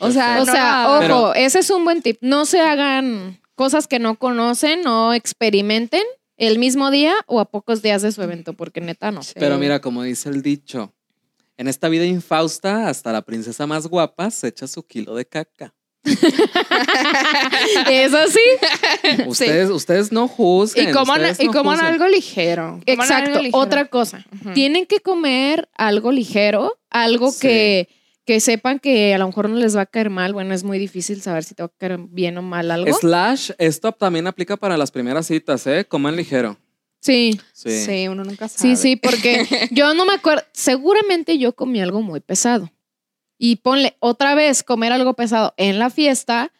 O sea, o ojo, ese es un buen tip. No se hagan cosas que no conocen, no experimenten el mismo día o a pocos días de su evento, porque neta no. Sí. Pero mira, como dice el dicho, en esta vida infausta, hasta la princesa más guapa se echa su kilo de caca. Eso sí. Ustedes, ustedes no juzguen. y coman, y no coman algo ligero. coman algo Exacto. ligero. Otra cosa. Tienen que comer algo ligero, algo Sí. que, que sepan que a lo mejor no les va a caer mal. Bueno, es muy difícil saber si te va a caer bien o mal algo. Slash, esto también aplica para las primeras citas, ¿eh? Coman ligero. Sí. Sí. Sí. uno nunca sabe. Sí, sí, porque yo no me acuerdo, seguramente yo comí algo muy pesado. Y ponle otra vez comer algo pesado en la fiesta,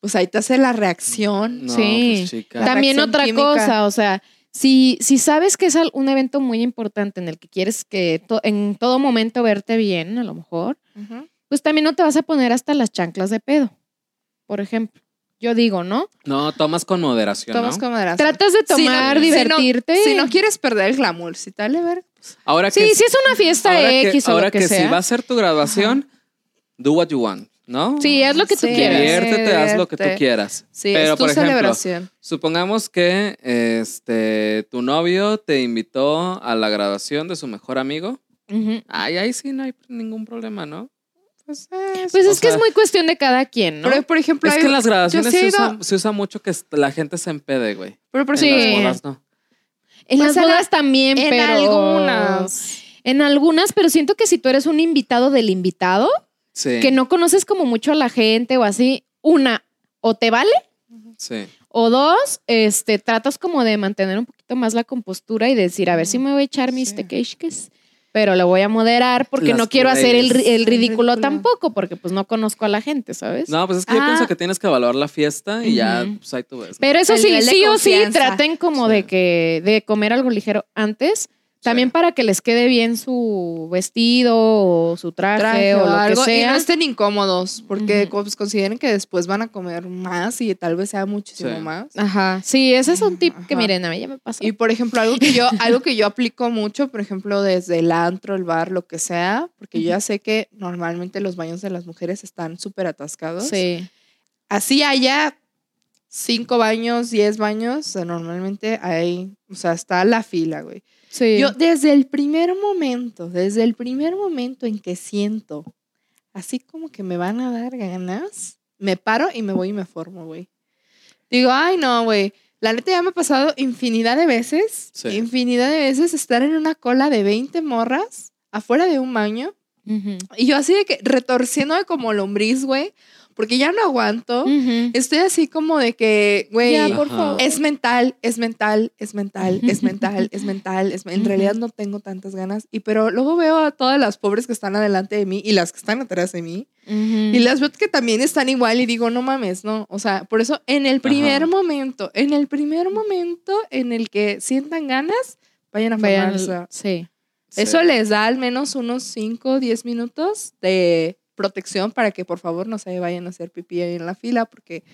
Pues ahí te hace la reacción. No, Sí. pues, chica. La también reacción otra química. cosa, o sea, si, si sabes que es un evento muy importante en el que quieres que to- en todo momento verte bien, a lo mejor, Ujú. pues también no te vas a poner hasta las chanclas de pedo, por ejemplo. Yo digo, ¿no? No, tomas con moderación, Tomas ¿no? con moderación. Tratas de Si no- tomar, si no- divertirte. Si no quieres perder el glamour, si tal, ver. Ahora sí, que, si es una fiesta ahora que, X o ahora lo que, que sea. si va a ser tu graduación, do what you want, ¿no? Sí, haz lo que tú Sí. quieras. Diviértete, haz lo que tú quieras. Sí, Pero, es tu por ejemplo, celebración. Supongamos que este tu novio te invitó a la graduación de su mejor amigo. Ay, ahí sí no hay ningún problema, ¿no? Pues, es- Pues es que es muy cuestión de cada quien, ¿no? pero, por ejemplo, Es hay- que en las graduaciones se, ido- usa, se usa mucho que la gente se empede, güey. pero por En Sí. las bodas no. En Pues las en la- bodas también, en pero... algunas. En algunas, pero siento que si tú eres un invitado del invitado, Sí. que no conoces como mucho a la gente o así, una, o te vale, Sí. o dos, este, tratas como de mantener un poquito más la compostura y decir, a ver si me voy a echar mis Sí. tequeishkes, pero lo voy a moderar porque Las no quiero hacer el, el ridículo Ridículo. tampoco, porque pues no conozco a la gente, ¿sabes? No, pues es que yo Ah. pienso que tienes que evaluar la fiesta y ya, pues ahí tú ves. ¿no? Pero eso El sí, sí o sí, traten como Sí. de que de comer algo ligero antes, también Sí. para que les quede bien su vestido o su traje, traje o lo algo que y sea. no estén incómodos porque pues, consideren que después van a comer más y tal vez sea muchísimo Sí. más. Ajá, sí, ese es un tip que miren, a mí ya me pasó. Y por ejemplo, algo que yo algo que yo aplico mucho, por ejemplo, desde el antro, el bar, lo que sea, porque yo ya sé que normalmente los baños de las mujeres están súper atascados. Sí. Así haya cinco baños, diez baños, o sea, normalmente hay, o sea, está la fila, güey. Sí. Yo desde el primer momento, desde el primer momento en que siento así como que me van a dar ganas, me paro y me voy y me formo, güey. Digo, ay, no, güey. La neta ya me ha pasado infinidad de veces, Sí. infinidad de veces estar en una cola de 20 morras afuera de un baño y yo así de que retorciéndome como lombriz, güey, porque ya no aguanto. Estoy así como de que, güey, Ya, por Ajá. favor. es mental, es mental, es mental, es mental, es mental. Es, en realidad no tengo tantas ganas. Y pero luego veo a todas las pobres que están adelante de mí y las que están atrás de mí. Ujú. Y las veo que también están igual y digo, no mames, no. O sea, por eso en el primer Ajá. momento, en el primer momento en el que sientan ganas, vayan a Vayan- formarse. sí. Eso Sí. les da al menos unos 5 o 10 minutos de protección para que por favor no se vayan a hacer pipí ahí en la fila porque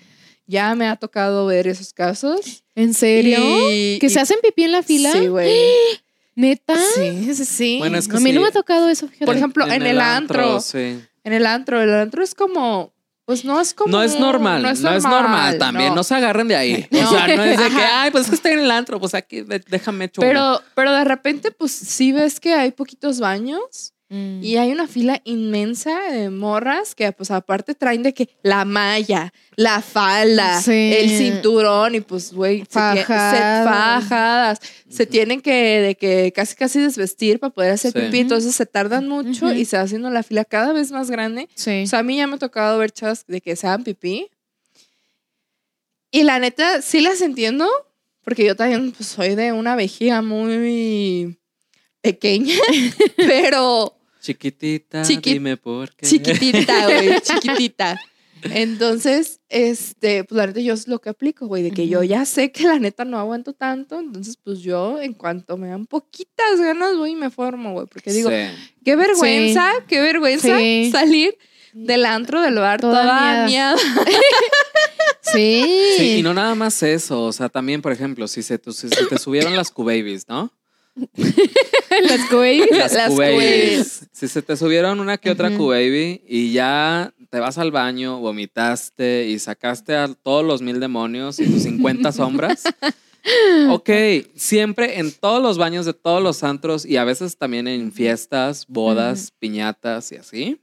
ya me ha tocado ver esos casos. ¿En serio? Y- ¿Que y- se hacen pipí en la fila? Sí, güey. ¿Neta? Sí, sí, sí. Bueno, es que a mí no sí. me ha tocado eso, fíjate. Por ejemplo, en el antro. sí. En el antro, el antro es como, pues no es como... No es normal, no es normal, también, no. se agarren de ahí. No. O sea, no es de que, ay, pues es que estoy en el antro, pues aquí déjame una". Pero, pero de repente, pues sí ves que hay poquitos baños Mm. y hay una fila inmensa de morras que, pues aparte traen de que la malla, la falda, Sí. el cinturón y pues, güey, se, tie- se- Fajadas. fajadas. Se tienen que, de que casi casi desvestir para poder hacer Sí. pipí, entonces se tardan mucho y se va haciendo la fila cada vez más grande. Sí. O sea, a mí ya me ha tocado ver chavas de que se hagan pipí. Y la neta, sí las entiendo, porque yo también pues, soy de una vejiga muy pequeña, pero Chiquitita, Chiqui- dime por qué. chiquitita, güey, chiquitita. Entonces, este, pues la neta yo es lo que aplico, güey, de que yo ya sé que la neta no aguanto tanto, entonces pues yo en cuanto me dan poquitas ganas voy y me formo, güey, porque digo, Sí. qué vergüenza, qué vergüenza Sí. salir del antro del bar Toda toda, miada. miada. Sí. Sí, y no nada más eso, o sea, también, por ejemplo, si se, si se te subieron las Q-Babies, ¿no? Las Q-Babies. Las, Las Q-Babies. Si se te subieron una que otra Ujú. Q-Baby y ya te vas al baño, vomitaste y sacaste a todos los mil demonios y tus 50 sombras. Ok, siempre en todos los baños de todos los antros y a veces también en fiestas, bodas, piñatas y así,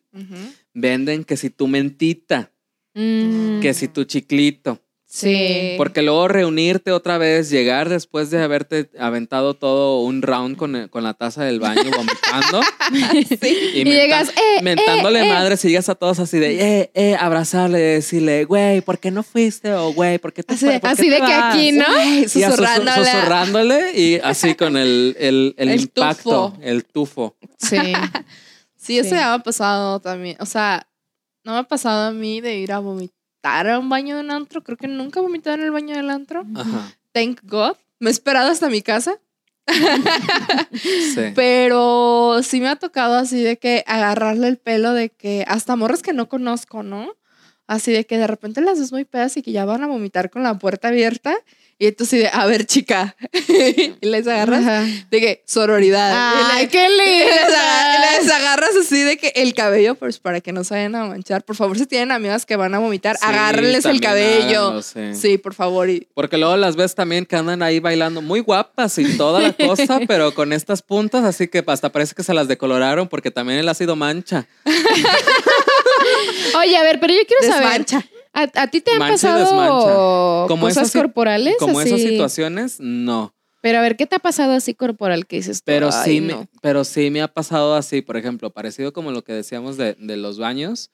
venden que si tu mentita, Mm. que si tu chiclito. Sí. Porque luego reunirte otra vez, llegar después de haberte aventado todo un round con, el- con la taza del baño vomitando. Y, menta- llegas, eh, mentándole eh, eh. madres y llegas a todos así de, eh, eh, abrazarle, decirle, güey, ¿por qué no fuiste? O, güey, ¿por qué te Así? ¿Por qué Así de que vas?" aquí, ¿no? Ay, Y a susu- susurrándole. susurrándole y así con el, el, el El impacto, tufo. el tufo. Sí. Sí, eso Sí. ya me ha pasado también. O sea, no me ha pasado a mí de ir a vomitar a un baño de un antro. Creo que nunca he vomitado en el baño del antro. Ajá. Thank God. Me he esperado hasta mi casa. Sí. Pero sí me ha tocado así de que agarrarle el pelo de que hasta morras que no conozco, ¿no? Así de que de repente las ves muy pedas y que ya van a vomitar con la puerta abierta. Y entonces, a ver, chica. y les agarras Ajá. de que sororidad. Ay, qué y les, lindo. aga- les agarras así de que el cabello, pues para que no se vayan a manchar. Por favor, si tienen amigas que van a vomitar, Sí, agárrenles el cabello. háganlo, sí. Sí, por favor. Y, Porque luego las ves también que andan ahí bailando muy guapas y toda la cosa, pero con estas puntas, así que hasta parece que se las decoloraron porque también el ácido mancha. Oye, a ver, pero yo quiero saber. ¿A, a ti te han Mancha pasado. Como cosas esas corporales? Como así? esas situaciones, no. Pero a ver, ¿qué te ha pasado así corporal que dices tú? Pero "Ay, sí, no"? me, pero sí me ha pasado así, por ejemplo, parecido como lo que decíamos de, de los baños,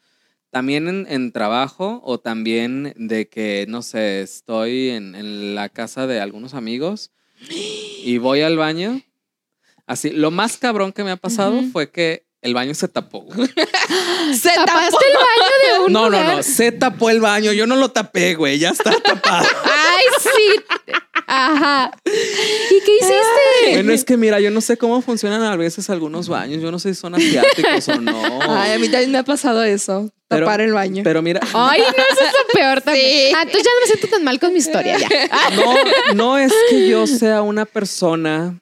también en, en trabajo o también de que, no sé, estoy en, en la casa de algunos amigos y voy al baño. Así, lo más cabrón que me ha pasado fue que el baño se tapó. güey. Se tapó. ¿Tapaste el baño de un No, no, lugar? no, se tapó el baño, yo no lo tapé, güey, ya está tapado. Ay, sí. Ajá. ¿Y qué hiciste? Bueno, es que mira, yo no sé cómo funcionan a veces algunos baños, yo no sé si son asiáticos o no. Ay, a mí también me ha pasado eso. Pero- tapar el baño. Pero mira, Ay, no, eso es lo peor también. Sí. Ah, entonces ya no me siento tan mal con mi historia, ya. no, no es que yo sea una persona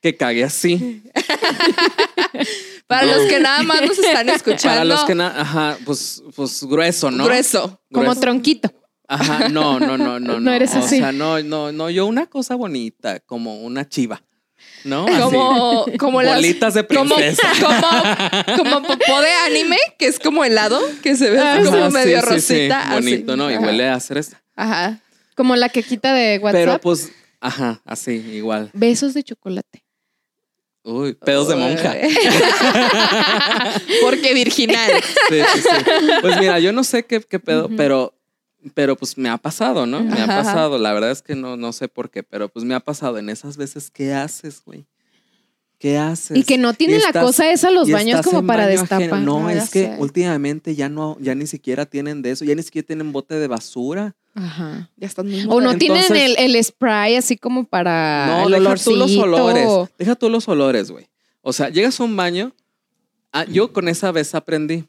que cague así. Para los que nada más nos están escuchando. Para los que nada, ajá, pues, pues grueso, ¿no? Grueso. Como Grueso. tronquito. Ajá, no, no, no, no. No eres o así. sea, no, no, no, yo una cosa bonita, como una chiva. ¿no? Así. Como, como las. Bolitas de princesa. como, como popó de anime, que es como helado, que se ve así como Ah, medio sí, sí, sí, rosita. así. Bonito, ¿no? Y huele a cereza. Ajá. Como la quequita de WhatsApp. Pero pues, ajá, así, igual. Besos de chocolate. Uy, pedos de monja. Porque virginal. Sí, sí, sí. Pues mira, yo no sé qué, qué pedo, pero, pero pues me ha pasado, ¿no? Me ha Ajá, pasado. La verdad es que no, no sé por qué, pero pues me ha pasado. En esas veces, ¿qué haces, güey? ¿Qué haces? Y que no tiene la cosa esa los baños como para baño ajeno. destapar. No, Ah, es que sé. últimamente ya no, ya ni siquiera tienen de eso, ya ni siquiera tienen bote de basura. Ajá. Ya están muy O no tienen el, el spray así como para No, el deja tú los olores. Deja tú los olores, güey. O sea, llegas a un baño. ah, yo con esa vez aprendí.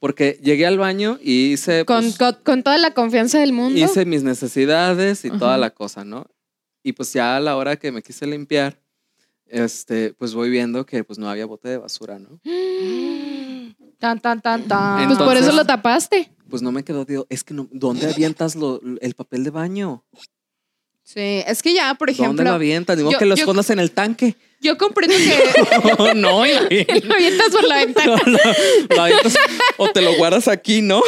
Porque llegué al baño y hice, Con, pues, con, con toda la confianza del mundo. hice mis necesidades y toda la cosa, ¿no? Y pues ya a la hora que me quise limpiar, este, pues voy viendo que pues no había bote de basura, ¿no? Tan, tan, tan, tan. pues por eso lo tapaste. Pues no me quedó, digo, es que no, ¿dónde avientas lo- el papel de baño? Sí, es que ya, por ¿Dónde lo ejemplo, avientas? Digo yo- que lo escondas en el tanque. Yo comprendo que. no, y lo avientas. Lo avientas por la ventana. No, no, lo avientas o te lo guardas aquí, ¿no?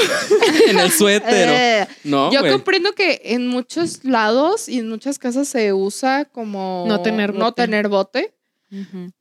en el suéter. Eh, No, yo comprendo que en muchos lados y en muchas casas se usa como No tener no bote. tener bote,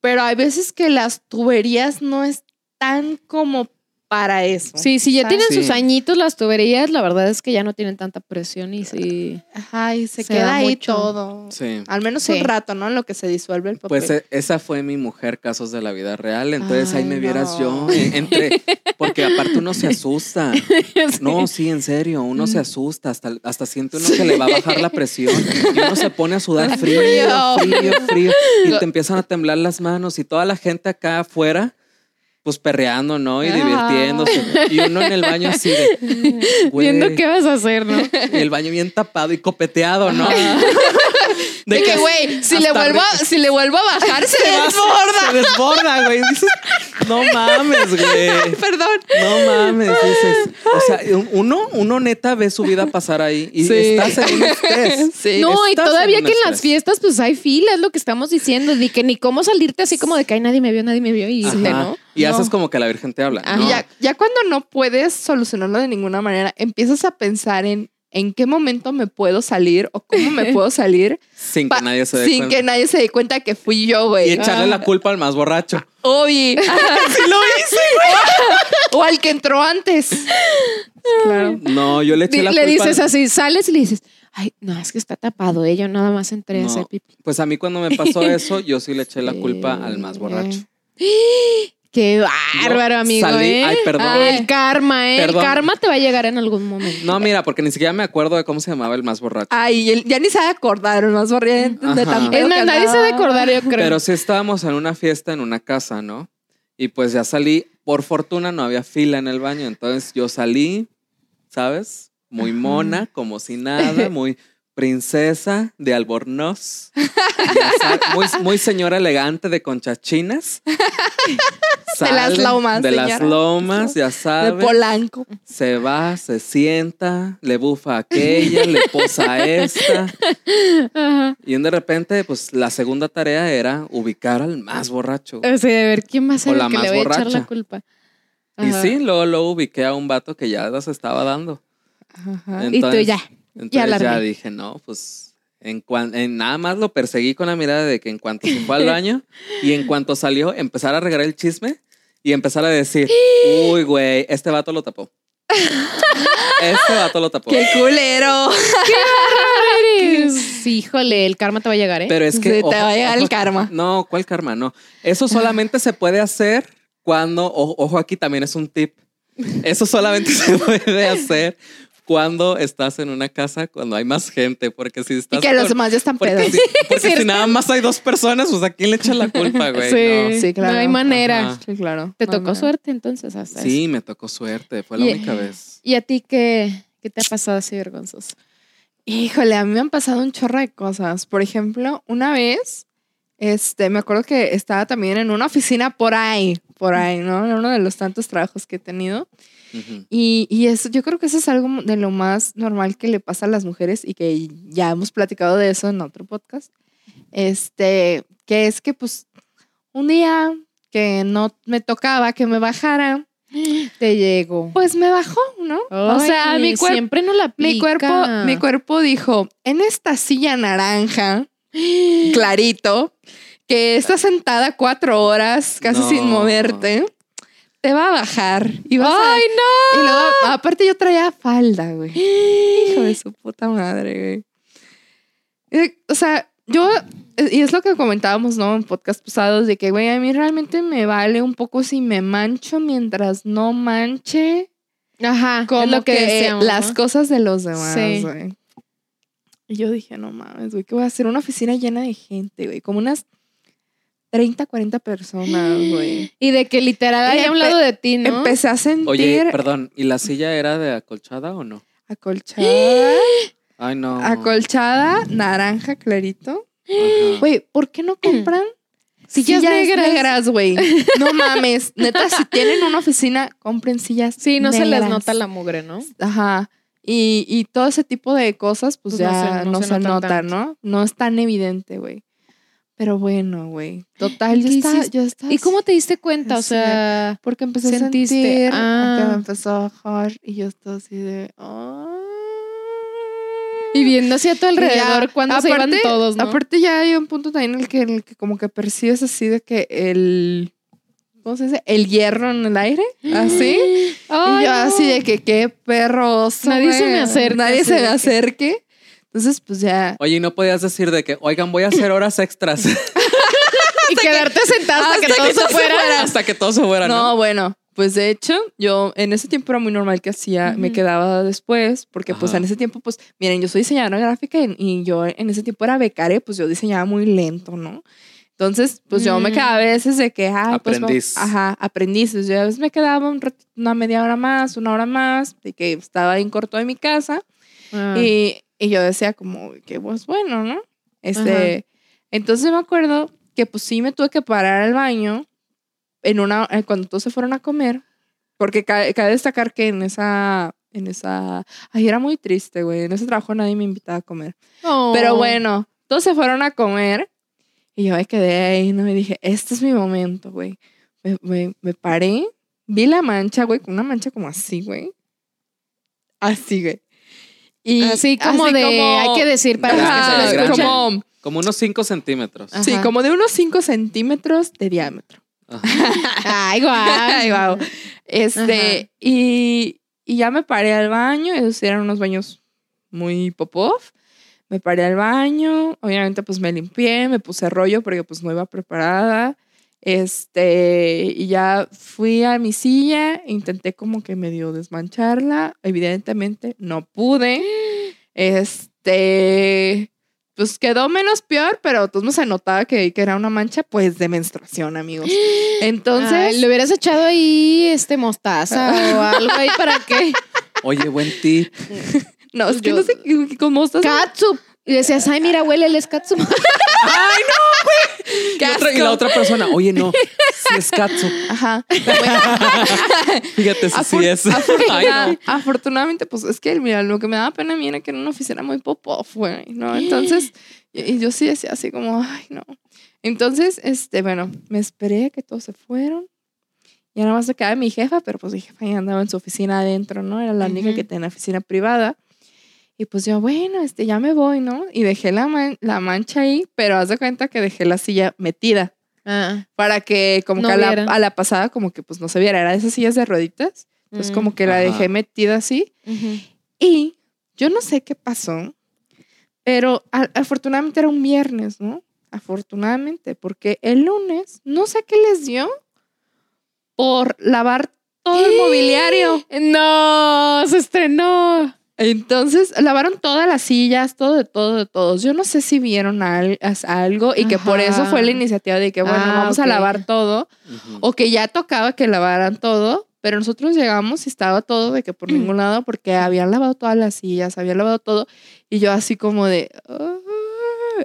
pero hay veces que las tuberías no están como para eso. Sí, si ya ¿sabes? tienen sus Sí. añitos las tuberías, la verdad es que ya no tienen tanta presión y sí. Ajá, y se, Se queda da ahí mucho. todo. Sí. Al menos Sí. un rato, ¿no? En lo que se disuelve el papel. Pues e- esa fue mi mujer, casos de la vida real. Entonces ahí me vieras yo eh, entre, porque aparte uno se asusta. Sí. No, sí, en serio, uno Mm. se asusta, hasta, hasta siente uno que le va a bajar la presión y uno se pone a sudar frío, Frío. frío, frío, y te empiezan a temblar las manos y toda la gente acá afuera, pues perreando, ¿no? Y divirtiéndose. Y uno en el baño así de, Viendo qué vas a hacer, ¿no? y el baño bien tapado y copeteado, ¿no? de que, güey, si le vuelvo, si le vuelvo a bajar, se desborda. Se desborda, güey. Dices, no mames, güey. Perdón. No mames, dices. O sea, un- uno, uno neta ve su vida pasar ahí y Sí. estás en un estrés. Sí. no, y todavía en que en las fiestas, pues hay fila, es lo que estamos diciendo. Ni que ni cómo salirte así como de que ay, nadie me vio, nadie me vio y irte, Ajá. ¿no? Y No. haces como que la Virgen te habla. ¿no? Y ya, ya cuando no puedes solucionarlo de ninguna manera, empiezas a pensar en en qué momento me puedo salir o cómo me puedo salir Sin que nadie se dé sin cuenta. que nadie se dé cuenta que fui yo, Y güey. echarle la culpa al más borracho. Obi. ¡Sí lo hice! o al que entró antes. Claro. No, yo le eché la le culpa. dices así, sales y le dices, ay, no, es que está tapado, eh, yo nada más entré a No, hacer pipí. Pues a mí cuando me pasó eso, yo sí le eché la culpa al más borracho. Qué bárbaro, Yo amigo, salí- ¿eh? ay, perdón. El karma, ¿eh? Perdón. El karma te va a llegar en algún momento. No, mira, porque ni siquiera me acuerdo de cómo se llamaba el más borracho. Ay, él ya ni se acordaron, más barrientes de tan es más, nadie se ha de acordar, yo creo. Pero sí estábamos en una fiesta en una casa, ¿no? Y pues ya salí, por fortuna no había fila en el baño, entonces yo salí, ¿sabes? Muy mona, como si nada, muy princesa de albornoz, muy, muy señora elegante de conchachinas. De las lomas, De las lomas, ya De sabes. Polanco. Se va, se sienta, le bufa a aquella, le posa a esta. Ajá. Y de repente, pues la segunda tarea era ubicar al más borracho. O sea, de ver quién ser O la que le más voy a echar la culpa. Y sí, luego, luego ubiqué a un vato que ya las estaba dando. Ajá. Y tú ya. Entonces ya, dije, no, pues en, cuan- en nada más lo perseguí con la mirada de que en cuanto se fue al baño y en cuanto salió, empezar a regar el chisme y empezar a decir, uy, güey, este vato lo tapó. Este vato lo tapó. ¡Qué culero! Eres- Híjole, el karma te va a llegar, ¿eh? Pero es que. Sí, te va a llegar el karma. No, ¿cuál karma? No. Eso solamente se puede hacer cuando. Ojo, aquí también es un tip. Eso solamente se puede hacer cuando estás en una casa, cuando hay más gente. Porque si Y estás. que los demás ya están Porque, pedos. si, porque Sí, si nada más hay dos personas, pues a quién le echan la culpa, güey. sí, No. Sí, claro. No hay manera. Ajá. Sí, claro. Te No, tocó suerte entonces hasta eso. Sí, me tocó suerte. Fue la Y- única vez. ¿Y a ti qué, qué te ha pasado así vergonzoso? Híjole, a mí me han pasado un chorro de cosas. Por ejemplo, una vez, este, me acuerdo que estaba también en una oficina por ahí, por ahí, ¿no? En uno de los tantos trabajos que he tenido. Y, y eso, yo creo que eso es algo de lo más normal que le pasa a las mujeres y que ya hemos platicado de eso en otro podcast. Este, que es que pues un día que no me tocaba que me bajara, Te llego. pues me bajó, ¿no? o sea, mi cuerpo siempre no la aplica. mi cuerpo, mi cuerpo dijo, en esta silla naranja, clarito, que está sentada cuatro horas casi No. sin moverte, te va a bajar. Y vas a- ¡Ay, y luego, aparte yo traía falda, güey. Hijo de su puta madre, güey. Eh, O sea, yo, eh, y es lo que comentábamos, ¿no? En podcast pasados, de que, güey, a mí realmente me vale un poco si me mancho mientras no manche no! Ajá, como es lo que, que, decíamos, las ¿no? cosas de los demás, Sí. güey. Y yo dije, no mames, güey, ¿qué voy a hacer? Una oficina llena de gente, güey. Como unas 30, 40 personas, güey. Y de que literal hay a un lado de ti, ¿no? Empecé a sentir Oye, perdón, ¿y la silla era de acolchada o no? acolchada, Ay, no. acolchada, naranja clarito. Güey, ¿por qué no compran Sillas negras. güey? No mames. Neta, si tienen una oficina, compren sillas Sí, no se les negras. nota la mugre, ¿no? Ajá. Y, y todo ese tipo de cosas, pues, Pues no ya se- no, no se, nota, tanto. ¿no? No es tan evidente, güey. Pero bueno, güey. Total, yo ¿Qué estaba, yo estaba ¿Y cómo te diste cuenta? O sea, Porque empecé sentiste? a sentir Ah. me empezó a bajar y yo estaba así de... "Ah". y viendo hacia tu alrededor cuando se iban todos, ¿no? Aparte ya hay un punto también en el que, en el que como que percibes así de que el... ¿Cómo se dice? El hierro en el aire. Así. Y yo no. así de que qué perroso. Nadie se me acerca, Nadie se me que- acerque. Entonces, pues ya. Oye, y no podías decir de que, oigan, voy a hacer horas extras y quedarte sentada hasta, que hasta todo que se todo se fuera. fuera. hasta que todo se fuera, No, ¿no? bueno, pues de hecho, yo en ese tiempo era muy normal que hacía, me Ujú. quedaba después, porque pues Ajá. en ese tiempo, pues, miren, yo soy diseñadora gráfica y, y yo en ese tiempo era becaria, pues yo diseñaba muy lento, ¿no? Entonces, pues yo me Mm. quedaba a veces de que, pues, Aprendiz. vamos- ajá, aprendices. Yo a veces me quedaba un una media hora más, una hora más, de que estaba en corto de mi casa. Ah. Y, y yo decía como que pues bueno, ¿no? Este, entonces me acuerdo que pues sí me tuve que parar al baño en una, eh, cuando todos se fueron a comer, porque cabe, cabe destacar que en esa, en esa, ay, era muy triste, güey, en ese trabajo nadie me invitaba a comer. Oh. Pero bueno, todos se fueron a comer y yo me quedé ahí, ¿no? Me dije, este es mi momento, güey. Me, me, me paré, vi la mancha, güey, con una mancha como así, güey. Así, güey. Y Así como así de, como- hay que decir para los que Ajá, se lo como, Como unos 5 centímetros. Ajá. sí, como de unos 5 centímetros de diámetro. Ajá. Ay, guau. Ay, guau. Este, Ajá. y, y ya me paré al baño, esos eran unos baños muy pop Me paré al baño, obviamente pues me limpié, me puse rollo porque pues no iba preparada. Este, y ya fui a mi silla, intenté como que medio desmancharla, evidentemente no pude. Este, pues quedó menos peor, pero pues no se notaba que, que era una mancha pues de menstruación, amigos. Entonces, Ay, le hubieras echado ahí este mostaza o algo ahí para que. Oye, buen tip. no, es que yo- no sé qué- cómo estás. Katsup. Y decías, ay, mira, huele el katsup. Y, otra- y la otra persona, oye, no, si es katsu. Ajá. Fíjate si sí es. Ay, afortuna- no. Afortunadamente, pues es que, mira, lo que me daba pena a mí era que era una oficina muy pop-off, güey, ¿no? Entonces, y, y yo sí decía así como, ay, no. Entonces, este, bueno, me esperé a que todos se fueron. Y nada más se quedaba mi jefa, pero pues mi jefa ya andaba en su oficina adentro, ¿no? Era la única Ujú. que tenía oficina privada. Y pues yo, bueno, este, ya me voy, ¿no? Y dejé la, man- la mancha ahí, pero haz de cuenta que dejé la silla metida Ah, para que como No que a la, vieran. a la pasada como que pues no se viera, era de esas sillas de rueditas. Entonces Mm. como que la Ajá. dejé metida así ujú. y yo no sé qué pasó, pero afortunadamente era un viernes, ¿no? Afortunadamente, porque el lunes no sé qué les dio por lavar todo el mobiliario. No, se estrenó. Entonces lavaron todas las sillas, todo de todo de todos. Yo no sé si vieron al- as- algo y que por eso fue la iniciativa de que, bueno, Ah, vamos a lavar todo. O que ya tocaba que lavaran todo, pero nosotros llegamos y estaba todo de que por ningún lado, porque habían lavado todas las sillas, habían lavado todo, y yo así como de,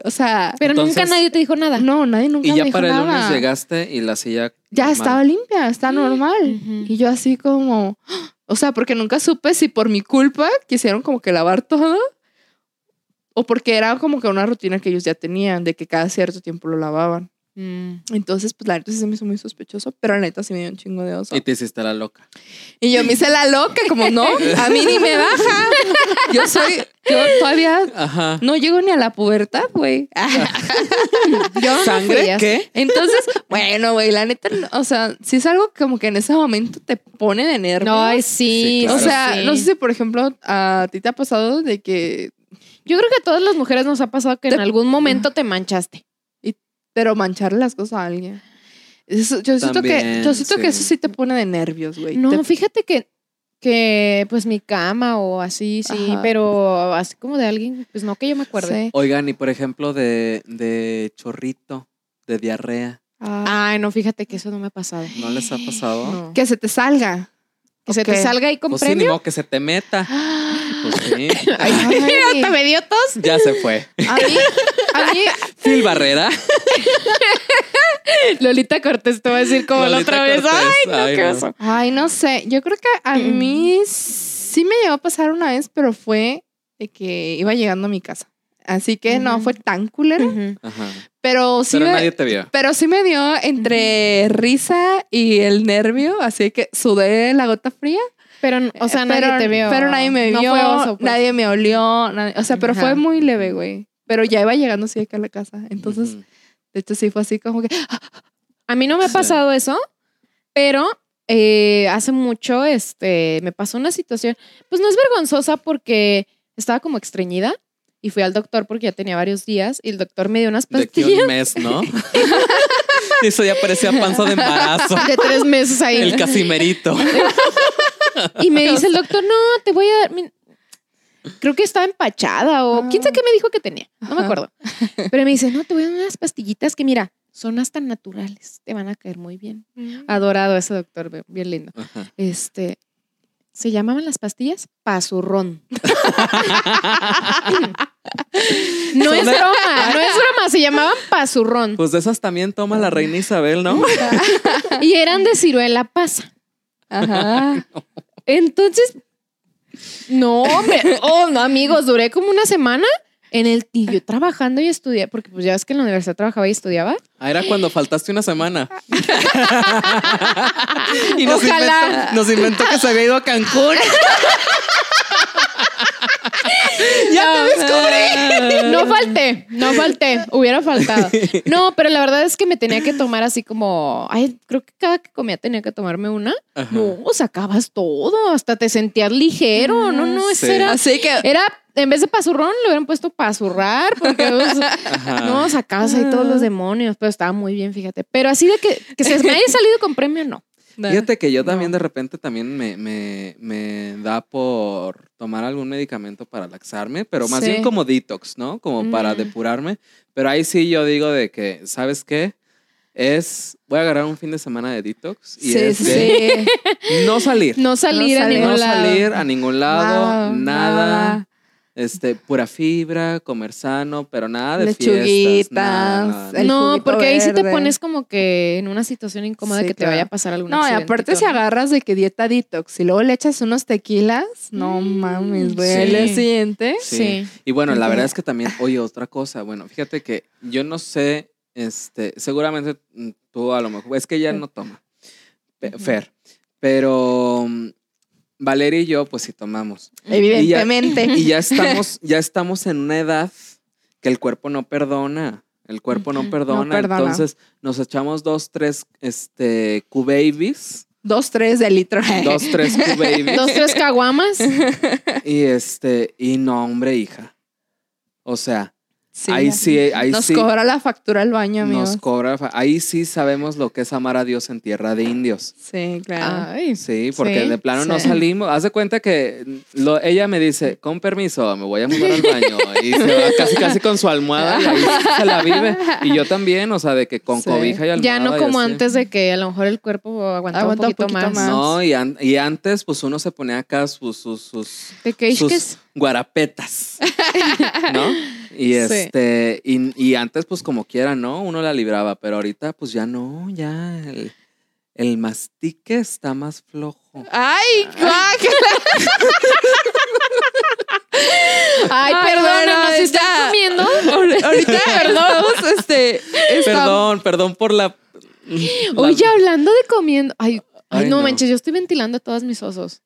o sea, Pero nunca nadie te dijo nada. no, nadie nunca Y me ya dijo para el lunes nada. llegaste y la silla. Ya normal. estaba limpia, está normal. Y yo así como, o sea, porque nunca supe si por mi culpa quisieron como que lavar todo o porque era como que una rutina que ellos ya tenían, de que cada cierto tiempo lo lavaban. Mm. Entonces, pues la neta sí se me hizo muy sospechoso, pero la neta sí me dio un chingo de oso. Y te hiciste la loca. Y yo me hice la loca, como no, a mí ni me baja. Yo soy, yo todavía Ajá. no llego ni a la pubertad, güey. Yo ¿Sangre? ¿Qué? Entonces, bueno, güey, la neta, o sea, si es algo como que en ese momento te pone de nervios. No, ay, sí. Sí, o sea, sí. no sé si, por ejemplo, a ti te ha pasado de que, Yo creo que a todas las mujeres nos ha pasado que en algún momento te manchaste. Pero mancharle las cosas a alguien. Eso- yo siento que, yo siento que eso sí. te pone de nervios, güey. No, Te- fíjate que, que pues mi cama o así, sí, Ajá. pero así como de alguien, pues no que yo me acuerde. Sí. Oigan, y por ejemplo, de, de chorrito, de diarrea, Ah, Ay, no, fíjate que eso no me ha pasado. ¿no les ha pasado? No. que se te salga. Que se te salga ahí con Pues sí, ni modo que se te meta. Pues sí. Ay, Hasta me dio tos. Ya se fue. a mí, a mí, Phil Barrera. Lolita Cortés te va a decir como la otra vez. Ay, no, Ay, qué no. oso. ay, no sé, yo creo que a Mm. mí sí me llegó a pasar una vez, pero fue de que iba llegando a mi casa. Así que no fue tan culero, Ujú. Ajá. pero sí Pero me, nadie te vio. Pero sí me dio entre risa y el nervio, así que sudé la gota fría. Pero, o sea, nadie pero, te vio. Pero nadie me No vio, fue oso, pues. nadie me olió, nadie- o sea, pero fue muy leve, güey. Pero ya iba llegando así acá a la casa. Entonces, Ujú. de hecho, sí fue así como que, A mí no me ha Sí. pasado eso, pero eh, hace mucho este, me pasó una situación, pues no es vergonzosa porque estaba como estreñida y fui al doctor porque ya tenía varios días y el doctor me dio unas De pastillas un mes, ¿no? Eso ya parecía panza de embarazo. de tres meses ahí. El casimerito. Y me dice el doctor, no, te voy a dar... mi-". Creo que estaba empachada o quién sabe qué me dijo que tenía, no me acuerdo. Pero me dice, no, te voy a dar unas pastillitas que mira, son hasta naturales, te van a caer muy bien. Adorado ese doctor, bien- bien lindo. Ajá. Este, se llamaban las pastillas pasurrón. no es broma, no es broma, se llamaban pasurrón. Pues de esas también toma la reina Isabel, ¿no? Y eran de ciruela pasa. Ajá. Entonces, no, hombre, oh, no, amigos, duré como una semana en el y yo trabajando y estudié, porque pues ya ves que en la universidad trabajaba y estudiaba. Ah, era cuando faltaste una semana. y nos Ojalá. inventó, nos inventó que se había ido a Cancún. ya te descubrí. No falté, no falté, hubiera faltado. No, pero la verdad es que me tenía que tomar así como, ay, creo que cada que comía tenía que tomarme una. Ajá. No, sacabas todo, hasta te sentías ligero. No, no, eso Sí. era, Así que, era, en vez de pasurrón, le hubieran puesto pasurrar, porque no, sacabas ahí todos los demonios, pero estaba muy bien, fíjate. Pero así de que, que se me haya salido con premio, no. Fíjate que yo también No. de repente también me, me, me da por tomar algún medicamento para laxarme, pero más Sí. bien como detox, ¿no? Como para Mm. depurarme. Pero ahí sí yo digo de que, ¿sabes qué? Es, voy a agarrar un fin de semana de detox y sí, es de sí. no salir. No salir No a salir. ningún no lado. salir a ningún lado, Nada, nada, nada. Este, pura fibra, comer sano, pero nada de Lechuguitas, fiestas. nada, no, porque ahí sí te pones como que en una situación incómoda Sí, que te claro. vaya a pasar algún No, y aparte si agarras de que dieta detox y luego le echas unos tequilas, no Mm, mames, güey. sí. El siguiente. Sí. Sí. Y bueno, la verdad es que también, oye, otra cosa, bueno, fíjate que yo no sé, este, seguramente mm, tú a lo mejor, es que ella no toma. Fer, pero mm, Valeria y yo, pues sí tomamos. Evidentemente. Y ya estamos, ya estamos en una edad que el cuerpo no perdona. El cuerpo no Ujú, no perdona. perdona. Entonces nos echamos dos, tres, este, Q-Babies. Dos, tres de litro. Dos, tres Q-Babies. Dos, tres caguamas. y este, y no, hombre, hija. O sea, Sí, ahí ya. sí, ahí Nos sí. cobra la factura el baño, amigos. Nos cobra. Ahí sí sabemos lo que es amar a Dios en tierra de indios. Sí, claro. Ay. Sí, porque Sí, de plano no salimos. Haz de cuenta que lo- ella me dice, con permiso, me voy a mudar al baño. Y se va casi casi con su almohada y ahí se la vive. Y yo también, o sea, de que con Sí. cobija y almohada. Ya no como antes de que a lo mejor el cuerpo aguantaba Aguanta un poquito, más. No, y, an- y antes, pues uno se ponía acá sus, sus, sus, sus guarapetas, ¿no? Y Sí. este, y, y antes, pues como quiera, ¿no? Uno la libraba, pero ahorita, pues ya no, ya el, el mastique está más flojo. Ay. Ay, Ay, perdónanos bueno, si están Oye, está- Perdón, perdón por la. la- Oye, hablando de comiendo. Ay, ay, Ay, no, no. manches, yo estoy ventilando a todos mis osos.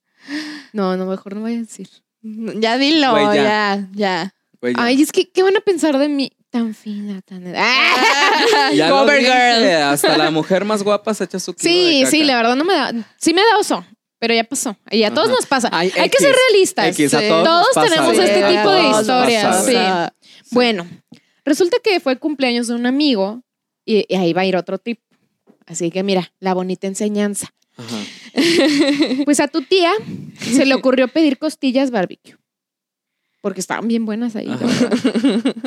No, no, mejor no voy a decir. Ya dilo, ya, ya. Ya. Ay, es que, ¿qué van a pensar de mí? Tan fina, tan. ¡Ah! Ya lo Cover dije, girl. Hasta la mujer más guapa se echa su kilo Sí, de sí, la verdad no me da. Sí me da oso, pero ya pasó. Y a todos Ajá. nos pasa. Ay, Hay que ser realistas. X, a todos, nos Todos pasa, tenemos este A tipo de todos nos historias, pasa, sí. Bueno, resulta que fue cumpleaños de un amigo y, y ahí va a ir otro tip. Así que mira, la bonita enseñanza. Ajá. Pues a tu tía se le ocurrió pedir costillas barbecue. Porque estaban bien buenas ahí.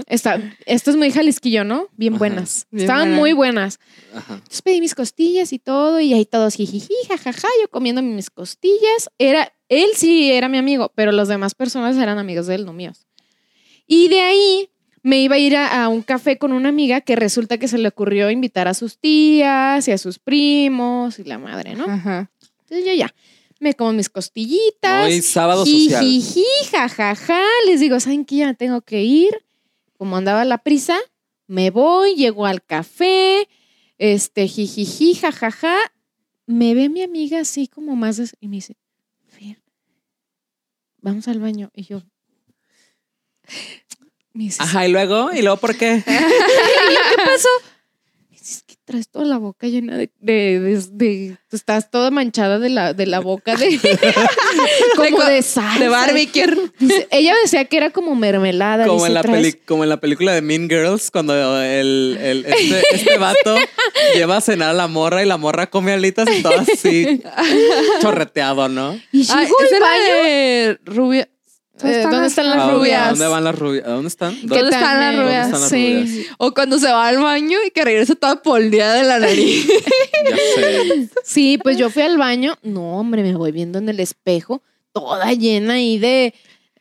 Está, esto es muy jalisquillo, ¿no? Bien Ajá. buenas. Bien estaban muy buenas. Ajá. Entonces pedí mis costillas y todo, y ahí todos jijiji, jajaja, yo comiendo mis costillas. Era, él sí era mi amigo, pero las demás personas eran amigos de él, no míos. Y de ahí me iba a ir a, a un café con una amiga que resulta que se le ocurrió invitar a sus tías y a sus primos y la madre, ¿no? Ajá. Entonces yo ya me como mis costillitas. Hoy sábado social. Jajaja. Les digo, ¿saben qué? Ya tengo que ir. Como andaba la prisa, me voy, llego al café, este, jijiji, jajaja. Me ve mi amiga así como más des- y me dice, Fer, vamos al baño. Y yo, me dice, Ajá, y luego, ¿y luego por qué? ¿qué pasó? Me dice, Es que traes toda la boca llena de, de, de- de- estás toda manchada de la, de la boca de, como de salsa. De barbecue. Dice- ella decía que era como mermelada. Como dice, en, la "Traes-". peli- como en la película de Mean Girls, cuando el, el- este, este vato lleva a cenar a la morra y la morra come alitas y todo así chorreteado, ¿no? Y llegó Ay, al esa rubia. Eh, ¿dónde están las ¿A dónde- rubias? ¿A dónde van las rubias? ¿A dónde están? Que ¿Dónde están las rubias? ¿Dónde están las Sí. rubias? O cuando se va al baño y que regresa toda poldeada de la nariz. Ya sé. Sí, pues yo fui al baño. No, hombre, me voy viendo en el espejo, toda llena ahí de,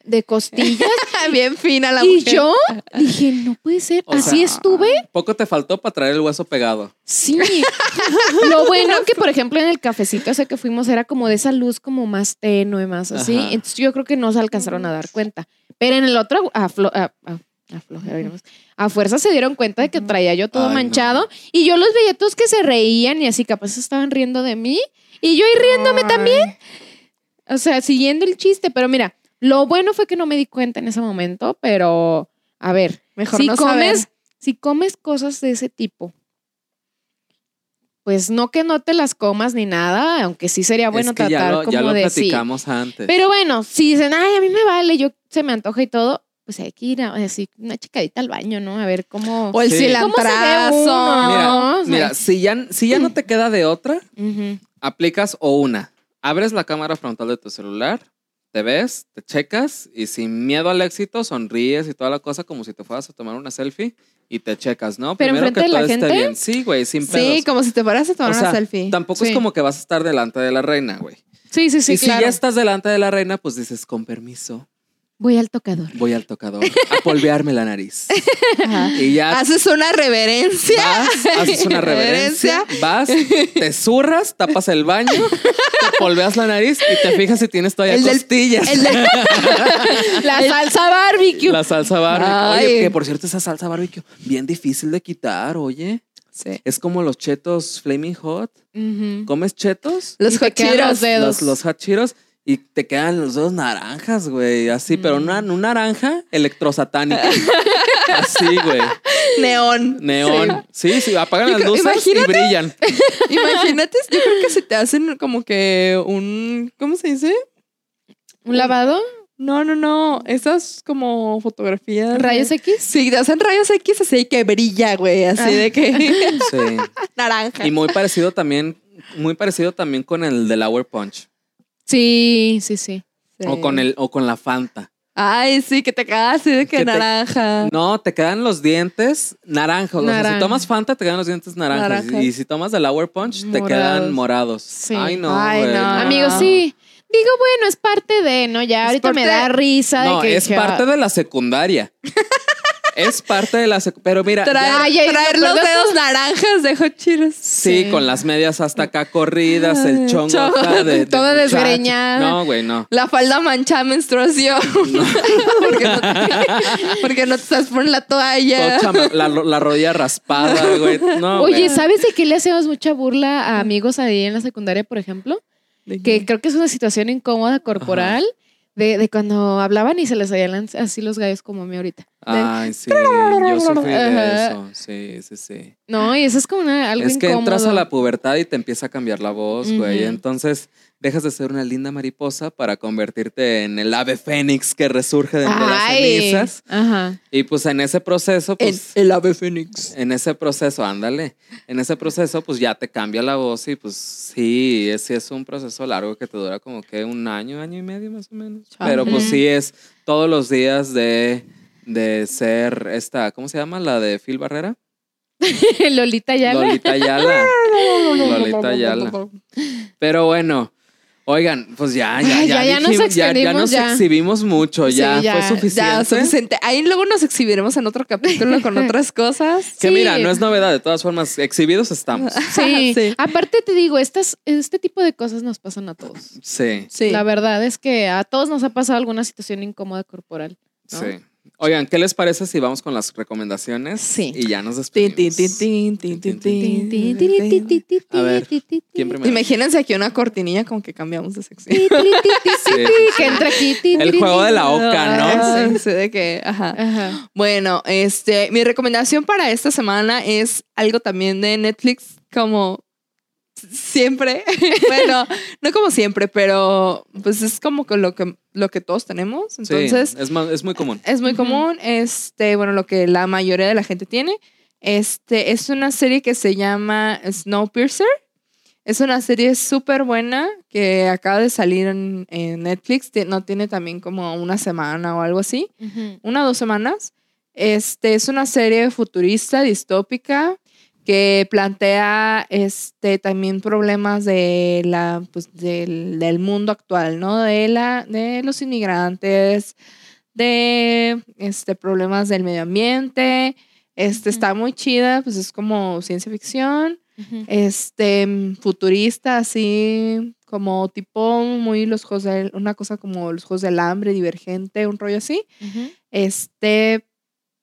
de costillas. Bien fina la y mujer. yo dije, no puede ser. O Así sea, estuve. Poco te faltó para traer el hueso pegado. Sí. Lo bueno que, por ejemplo, en el cafecito ese que fuimos era como de esa luz como más tenue, más así. Ajá. Entonces yo creo que no se alcanzaron a dar cuenta. Pero en el otro, a, flo- a, a- a flojera, digamos, a fuerza se dieron cuenta de que traía yo todo Ay, no. manchado. Y yo los veía todos que se reían y así capaz estaban riendo de mí. Y yo ahí riéndome también. O sea, siguiendo el chiste. Pero mira, lo bueno fue que no me di cuenta en ese momento, pero a ver, Mejor si no comes, saber. si comes cosas de ese tipo, pues no que no te las comas ni nada, aunque sí sería bueno es que ya tratar lo, como ya lo de sí. platicamos antes. Pero bueno, si dicen, ay, a mí me vale, yo se me antoja y todo, pues hay que ir a, así, una chicadita al baño, ¿no? A ver cómo. O el Sí. ¿Cómo se ve cilantrazo. uno? mira, no, mira si, ya, si ya no te queda de otra, aplicas o una. Abres la cámara frontal de tu celular, te ves, te checas y sin miedo al éxito sonríes y toda la cosa como si te fueras a tomar una selfie y te checas, ¿no? ¿Pero enfrente que de la todo esté bien. Sí, güey, sin Sí, pedos. como si te fueras a tomar O sea, una selfie. Tampoco Sí. es como que vas a estar delante de la reina, güey. Sí, sí, sí, y claro. si ya estás delante de la reina, pues dices, con permiso, Voy al tocador. voy al tocador a polvearme la nariz. Ajá. Y ya Haces una reverencia. vas, haces una reverencia, vas, te zurras, tapas el baño, te polveas la nariz y te fijas si tienes todavía El del- costillas. el del- La salsa barbecue. La salsa barbecue. Ay. Oye, que por cierto, esa salsa barbecue, bien difícil de quitar, oye. Sí. Es como los chetos Flaming Hot. ¿Comes chetos? Los los dedos. Los, los hot Cheetos, y te quedan los dedos naranjas, güey. Así, pero una, Mm. un naranja electrosatánica. así, güey. Neón. Neón. Sí, sí, apagan Yo las luces imagínate. y brillan. Imagínate, yo creo que se te hacen como que un. ¿Cómo se dice? ¿Un lavado? No, no, no. Esas como fotografías. ¿Rayos X? Sí, te hacen rayos X así que brilla, güey. Así Ah. de que. Sí. Naranja. Y muy parecido también, muy parecido también con el del Hour Punch. Sí, sí, sí. Sí. O con el, o con la Fanta. Ay, sí, que te quedas así de que, Que te- naranja. No, te quedan los dientes naranjas. O sea, Naranja. si tomas Fanta, te quedan los dientes naranjas. Naranjas. Y si tomas del Hour Punch, te quedan morados. Sí. Ay, no. Ay, no. Amigos, sí. Digo, bueno, es parte de, ¿no? Ya Es ahorita me da risa de No, que. es que- parte de la secundaria. es parte de la Pero mira, Traer, Ay, ay, traer los ¿recuerdas dedos naranjas de Hot Cheetos. sí, sí. con las medias hasta acá corridas, el chongo chongo. acá de, de Toda muchacho. desgreñada. No, güey, no. La falda manchada menstruación. porque, no te, porque no te estás poniendo la toalla. Chama- la, la rodilla raspada, güey. No, Oye, güey. ¿sabes de qué le hacemos mucha burla a amigos ahí en la secundaria, por ejemplo? Que creo que es una situación incómoda corporal de, de cuando hablaban y se les salían así los gallos como a mí ahorita. Ay, sí, yo sufrí de eso. Sí, sí, sí. No, y eso es como una, algo es que incómodo. entras a la pubertad y te empieza a cambiar la voz, güey. Entonces dejas de ser una linda mariposa para convertirte en el ave fénix que resurge de entre las cenizas. Ajá. Y pues en ese proceso, pues. el ave fénix. En ese proceso, ándale. En ese proceso, pues ya te cambia la voz y pues sí, es, sí es un proceso largo que te dura como que un año, año y medio más o menos. Pero pues sí es todos los días de, de ser esta, ¿cómo se llama? La de Phil Barrera. Lolita ya Lolita Ayala. Lolita Ayala. Pero bueno, oigan, pues ya, ya, Ay, ya, ya, ya nos dijimos- ya, ya nos ya. exhibimos mucho, ya, Sí, ya, fue ya, suficiente. Ya, suficiente. Ahí luego nos exhibiremos en otro capítulo con otras cosas. Que Sí. mira, no es novedad, de todas formas, exhibidos estamos. Sí. Sí. Aparte te digo, estas, este tipo de cosas nos pasan a todos. Sí, Sí. La verdad es que a todos nos ha pasado alguna situación incómoda corporal. ¿no? sí. Oigan, ¿qué les parece si vamos con las recomendaciones? Sí. Y ya nos despedimos. Imagínense aquí una cortinilla como que cambiamos de sección. Que entra aquí. El juego de la oca, ¿no? Sí, sí, de que, ajá. Ajá. Bueno, este, mi recomendación para esta semana es algo también de Netflix, como siempre. bueno, no como siempre, pero pues es como que lo que, lo que todos tenemos. Sí, Entonces, es, ma- es muy común. es muy común. Este, bueno, lo que la mayoría de la gente tiene. Este, es una serie que se llama Snowpiercer. Es una serie súper buena que acaba de salir en, en Netflix. No tiene también como una semana o algo así una o dos semanas. Este es una serie futurista, distópica, que plantea este, también problemas de la, pues, del, del mundo actual, ¿no? De, la, de los inmigrantes, de este, problemas del medio ambiente. Este. Está muy chida, pues es como ciencia ficción, este, mm, futurista, así como tipo muy los juegos del, una cosa como los juegos del hambre, divergente, un rollo así. Este,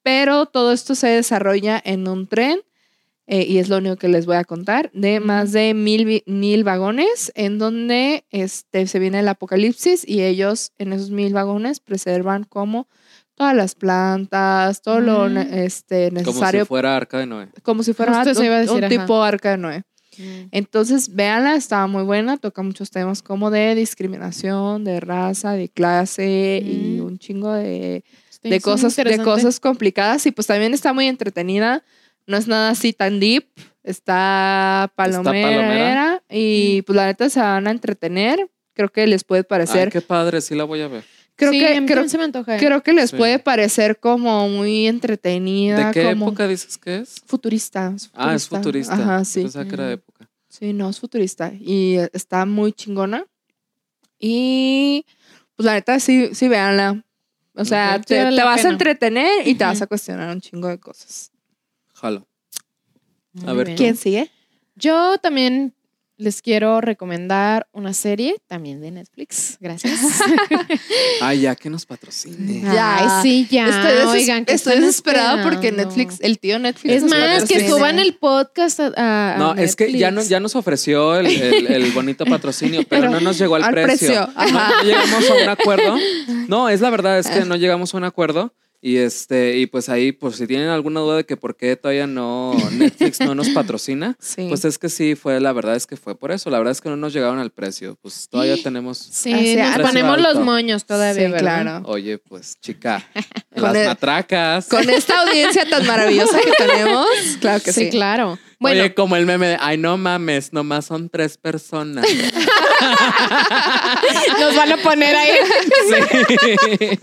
pero todo esto se desarrolla en un tren eh, y es lo único que les voy a contar, de más de mil, mil vagones en donde este, se viene el apocalipsis y ellos en esos mil vagones preservan como todas las plantas, todo lo Mm. este, Como necesario, si fuera Arca de Noé. como si fuera Justo un, iba a decir, un tipo arca de Noé. Mm. Entonces, véanla, estaba muy buena, toca muchos temas como de discriminación, de raza, de clase y un chingo de de cosas, de cosas complicadas y pues también está muy entretenida. No es nada así tan deep, está palomera, palomera. y pues la neta se van a entretener. Creo que les puede Ay, parecer, qué padre, sí la voy a ver. creo Sí, que creo, se me antoja. creo que les Sí. puede parecer como muy entretenida, ¿De qué como época dices que es? futurista, es Ah, es futurista. Ajá, sí. Pensaba que era de Mm. época. Sí, no, es futurista y está muy chingona. Y pues la neta sí, sí véanla. O sea, te, vas a entretener y te vas a cuestionar un chingo de cosas. Jalo. Muy A ver, bien. ¿Quién sigue? Yo también les quiero recomendar una serie, también de Netflix. Gracias. Ay, ya que nos patrocine. Ya. Ay, sí, ya. estoy Oigan, ¿qué estoy desesperada porque? Netflix, el tío Netflix. Es nos más, que suban el podcast a, a- a No, es que ya, no, Netflix. ya nos ofreció el, el- el bonito patrocinio, pero, Pero no nos llegó al, al precio. precio, no llegamos a un acuerdo. No, es la verdad, es que no llegamos a un acuerdo. Y este, y pues ahí, por si tienen alguna duda de que por qué todavía no Netflix no nos patrocina, Sí. pues es que sí fue, la verdad es que fue por eso. La verdad es que no nos llegaron al precio. Pues todavía tenemos. Sí, nos precio ponemos los moños todavía, Sí. Oye, pues chica, las el- matracas. Con esta audiencia tan maravillosa que tenemos, claro que sí. Sí, claro. Bueno, Oye, como el meme de, ay, no mames, nomás son tres personas. nos van a poner ahí. Sí.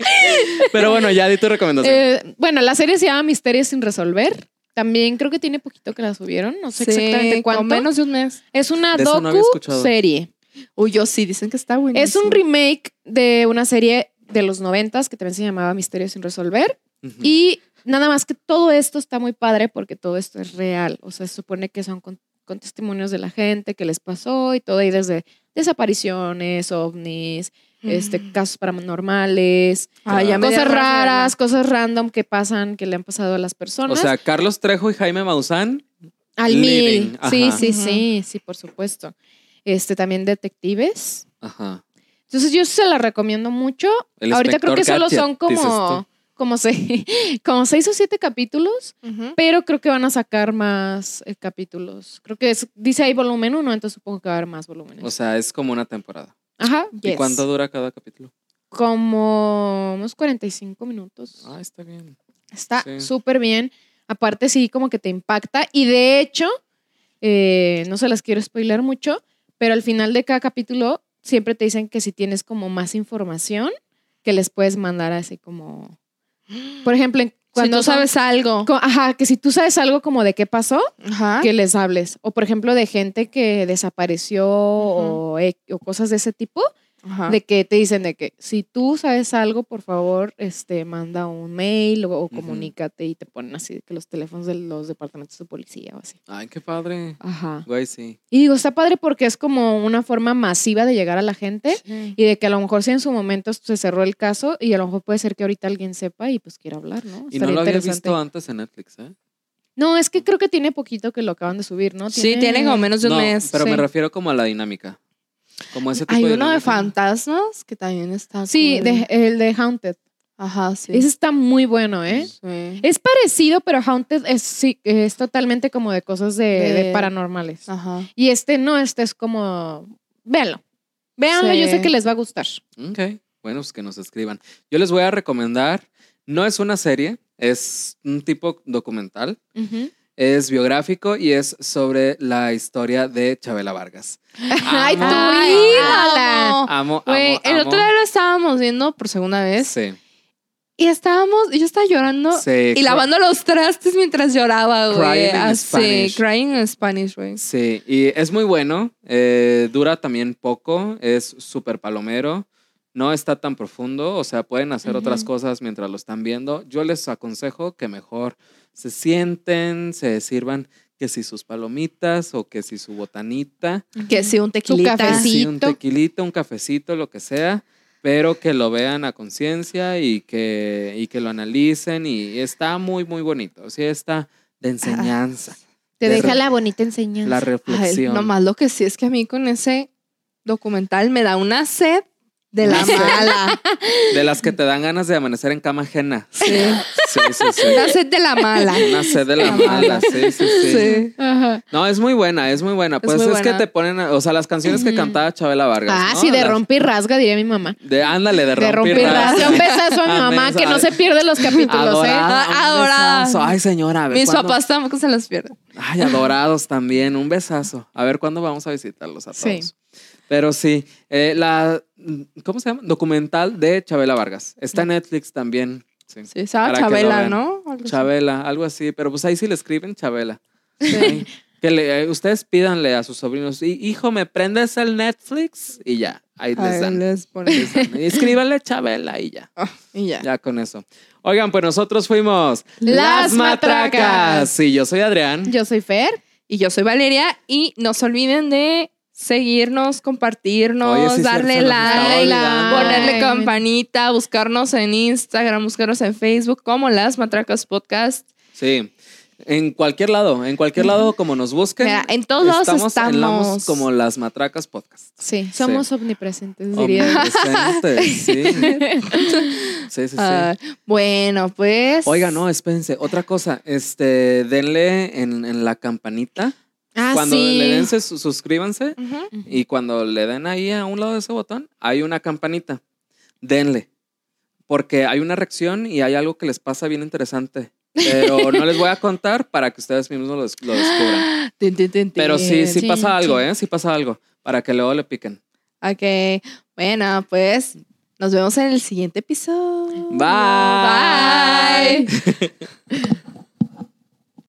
Pero bueno, ya di tu recomendación. Eh, bueno, la serie se llama Misterios sin resolver. También creo que tiene poquito que la subieron. No sé Sí, exactamente cuánto. Con menos de un mes. Es una no docu serie. Uy, yo sí, dicen que está buenísimo. Es un remake de una serie de los noventas que también se llamaba Misterios sin resolver. Y nada más que todo esto está muy padre porque todo esto es real. O sea, se supone que son con, con testimonios de la gente que les pasó y todo ahí desde desapariciones, ovnis, este, casos paranormales, Ah, cosas raras, cosas random que pasan, que le han pasado a las O personas. sea, Carlos Trejo y Jaime Maussan. Al living, mil. Sí, ajá. sí, sí, sí, por supuesto. Este, también detectives. Ajá. Entonces yo se la recomiendo mucho. El Ahorita creo que solo Gadget, son dices como, tú. Como, seis, como seis o siete capítulos, pero creo que van a sacar más eh, capítulos. Creo que es- dice ahí volumen uno, entonces supongo que va a haber más volúmenes. O sea, es como una temporada. Ajá. ¿Y Yes. cuánto dura cada capítulo? Como unos 45 minutos. Ah, está bien. Está sí. súper bien. Aparte, sí, como que te impacta. Y de hecho, eh, no se las quiero spoiler mucho, pero al final de cada capítulo siempre te dicen que si tienes como más información, que les puedes mandar así como. Por ejemplo, en- cuando son- sabes algo. Ajá, que si tú sabes algo como de qué pasó, Ajá. que les hables. O por ejemplo, de gente que desapareció o, e- o cosas de ese tipo, Ajá. de que te dicen de que si tú sabes algo, por favor, este, manda un mail o, comunícate y te ponen así que los teléfonos de los departamentos de policía o así. Ay, qué padre. Ajá. Güey, sí. Y digo, está padre porque es como una forma masiva de llegar a la gente y de que a lo mejor si en su momento se cerró el caso y a lo mejor puede ser que ahorita alguien sepa y pues quiera hablar, ¿no? Y Estaría no lo había visto antes en Netflix, ¿eh? No, es que creo que tiene poquito que lo acaban de subir, ¿no? Sí, tiene como menos de un No, mes. pero me refiero como a la dinámica. Como ese tipo Hay de uno de fantasmas que también está. Sí, cool. de- el de Haunted. Ajá, sí. Ese está muy bueno, ¿eh? Sí. Es parecido, pero Haunted es, sí, es totalmente como de cosas de, De- de paranormales. Ajá. Y este no, este es como. Véanlo. Véanlo, yo sé que les va a gustar. Ok, bueno, pues que nos escriban. Yo les voy a recomendar, no es una serie, es un tipo documental, es biográfico y es sobre la historia de Chabela Vargas. ¡Ay, tu Amo, ídola! amo. Amo, Güey, amo, el amo. otro día lo estábamos viendo por segunda vez Sí, y estábamos, y yo estaba llorando sí. y lavando los trastes mientras lloraba, güey. Crying in Así, Spanish. crying in Spanish, güey. Sí, y es muy bueno, eh, dura también poco, es súper palomero, no está tan profundo, o sea, pueden hacer otras Ujú. cosas mientras lo están viendo. Yo les aconsejo que mejor se sienten, se sirvan que si sus palomitas o que si su botanita, Que sí, un tequilita. cafecito. que si un Cafecito. tequilito, un cafecito, lo que sea, pero que lo vean a conciencia y que, y que lo analicen y está muy, muy bonito, sí está de enseñanza, Te De deja la bonita enseñanza. la Ay, reflexión. nomás lo que sí es que a mí con ese documental me da una sed de la mala. De las que te dan ganas de amanecer en cama ajena. Sí. Sí, sí, sí. Una sed de la mala. Una sed de la La mala, mala. sí, sí, sí. Sí. Ajá. No, es muy buena, es muy buena. Es Pues es, buena. que te ponen, o sea, las canciones que cantaba Chabela Vargas. Ah, ¿no? sí, de Las- rompe y rasga, diría mi mamá. De, ándale, de De rompe y rompe y rasga. rasga. Un besazo a mi mamá, que no se pierde los capítulos, ¿eh? Adorada, un Adorada. besazo. Ay, señora, a ver, Mis ¿cuándo? papás tampoco se los pierden. Ay, adorados también. Un besazo. A ver cuándo vamos a visitarlos a todos. Sí. Pero sí, eh, la, ¿cómo se llama? Documental de Chabela Vargas. Está en Netflix también. Sí. Sí, estaba Chabela. ¿no? Algo así. Chabela, algo así, pero pues ahí sí le escriben Chabela. Sí. Que le- eh, ustedes pídanle a sus sobrinos, "Hi- hijo, ¿me prendes el Netflix? Y ya, ahí les Ahí dan. les ponen. les dan. Y escríbanle Chabela y ya, Y ya. ya con eso. Oigan, pues nosotros fuimos Las Matracas. Sí, yo soy Adrián. Yo soy Fer. Y yo soy Valeria. Y no se olviden de seguirnos, compartirnos, Oye, sí, darle like, ponerle campanita, buscarnos en Instagram, buscarnos en Facebook como Las Matracas Podcast. Sí. En cualquier lado, en cualquier lado como nos busquen. Mira, en todos lados estamos. Lamos como las Matracas Podcast. Sí, somos omnipresentes, diría. Omnipresentes, sí. Sí, sí, sí. Ah, bueno, pues. Oiga, no, espérense. Otra cosa, este, denle en, en la campanita. Ah, cuando sí. le den, se- su- suscríbanse. Y cuando le den ahí a un lado de ese botón, hay una campanita. Denle. Porque hay una reacción y hay algo que les pasa bien interesante. Pero no les voy a contar para que ustedes mismos lo, des- lo descubran. Pero sí, sí Sí, pasa algo. ¿eh? Sí pasa algo. Para que luego le piquen. Ok. Bueno, pues nos vemos en el siguiente episodio. Bye. Bye.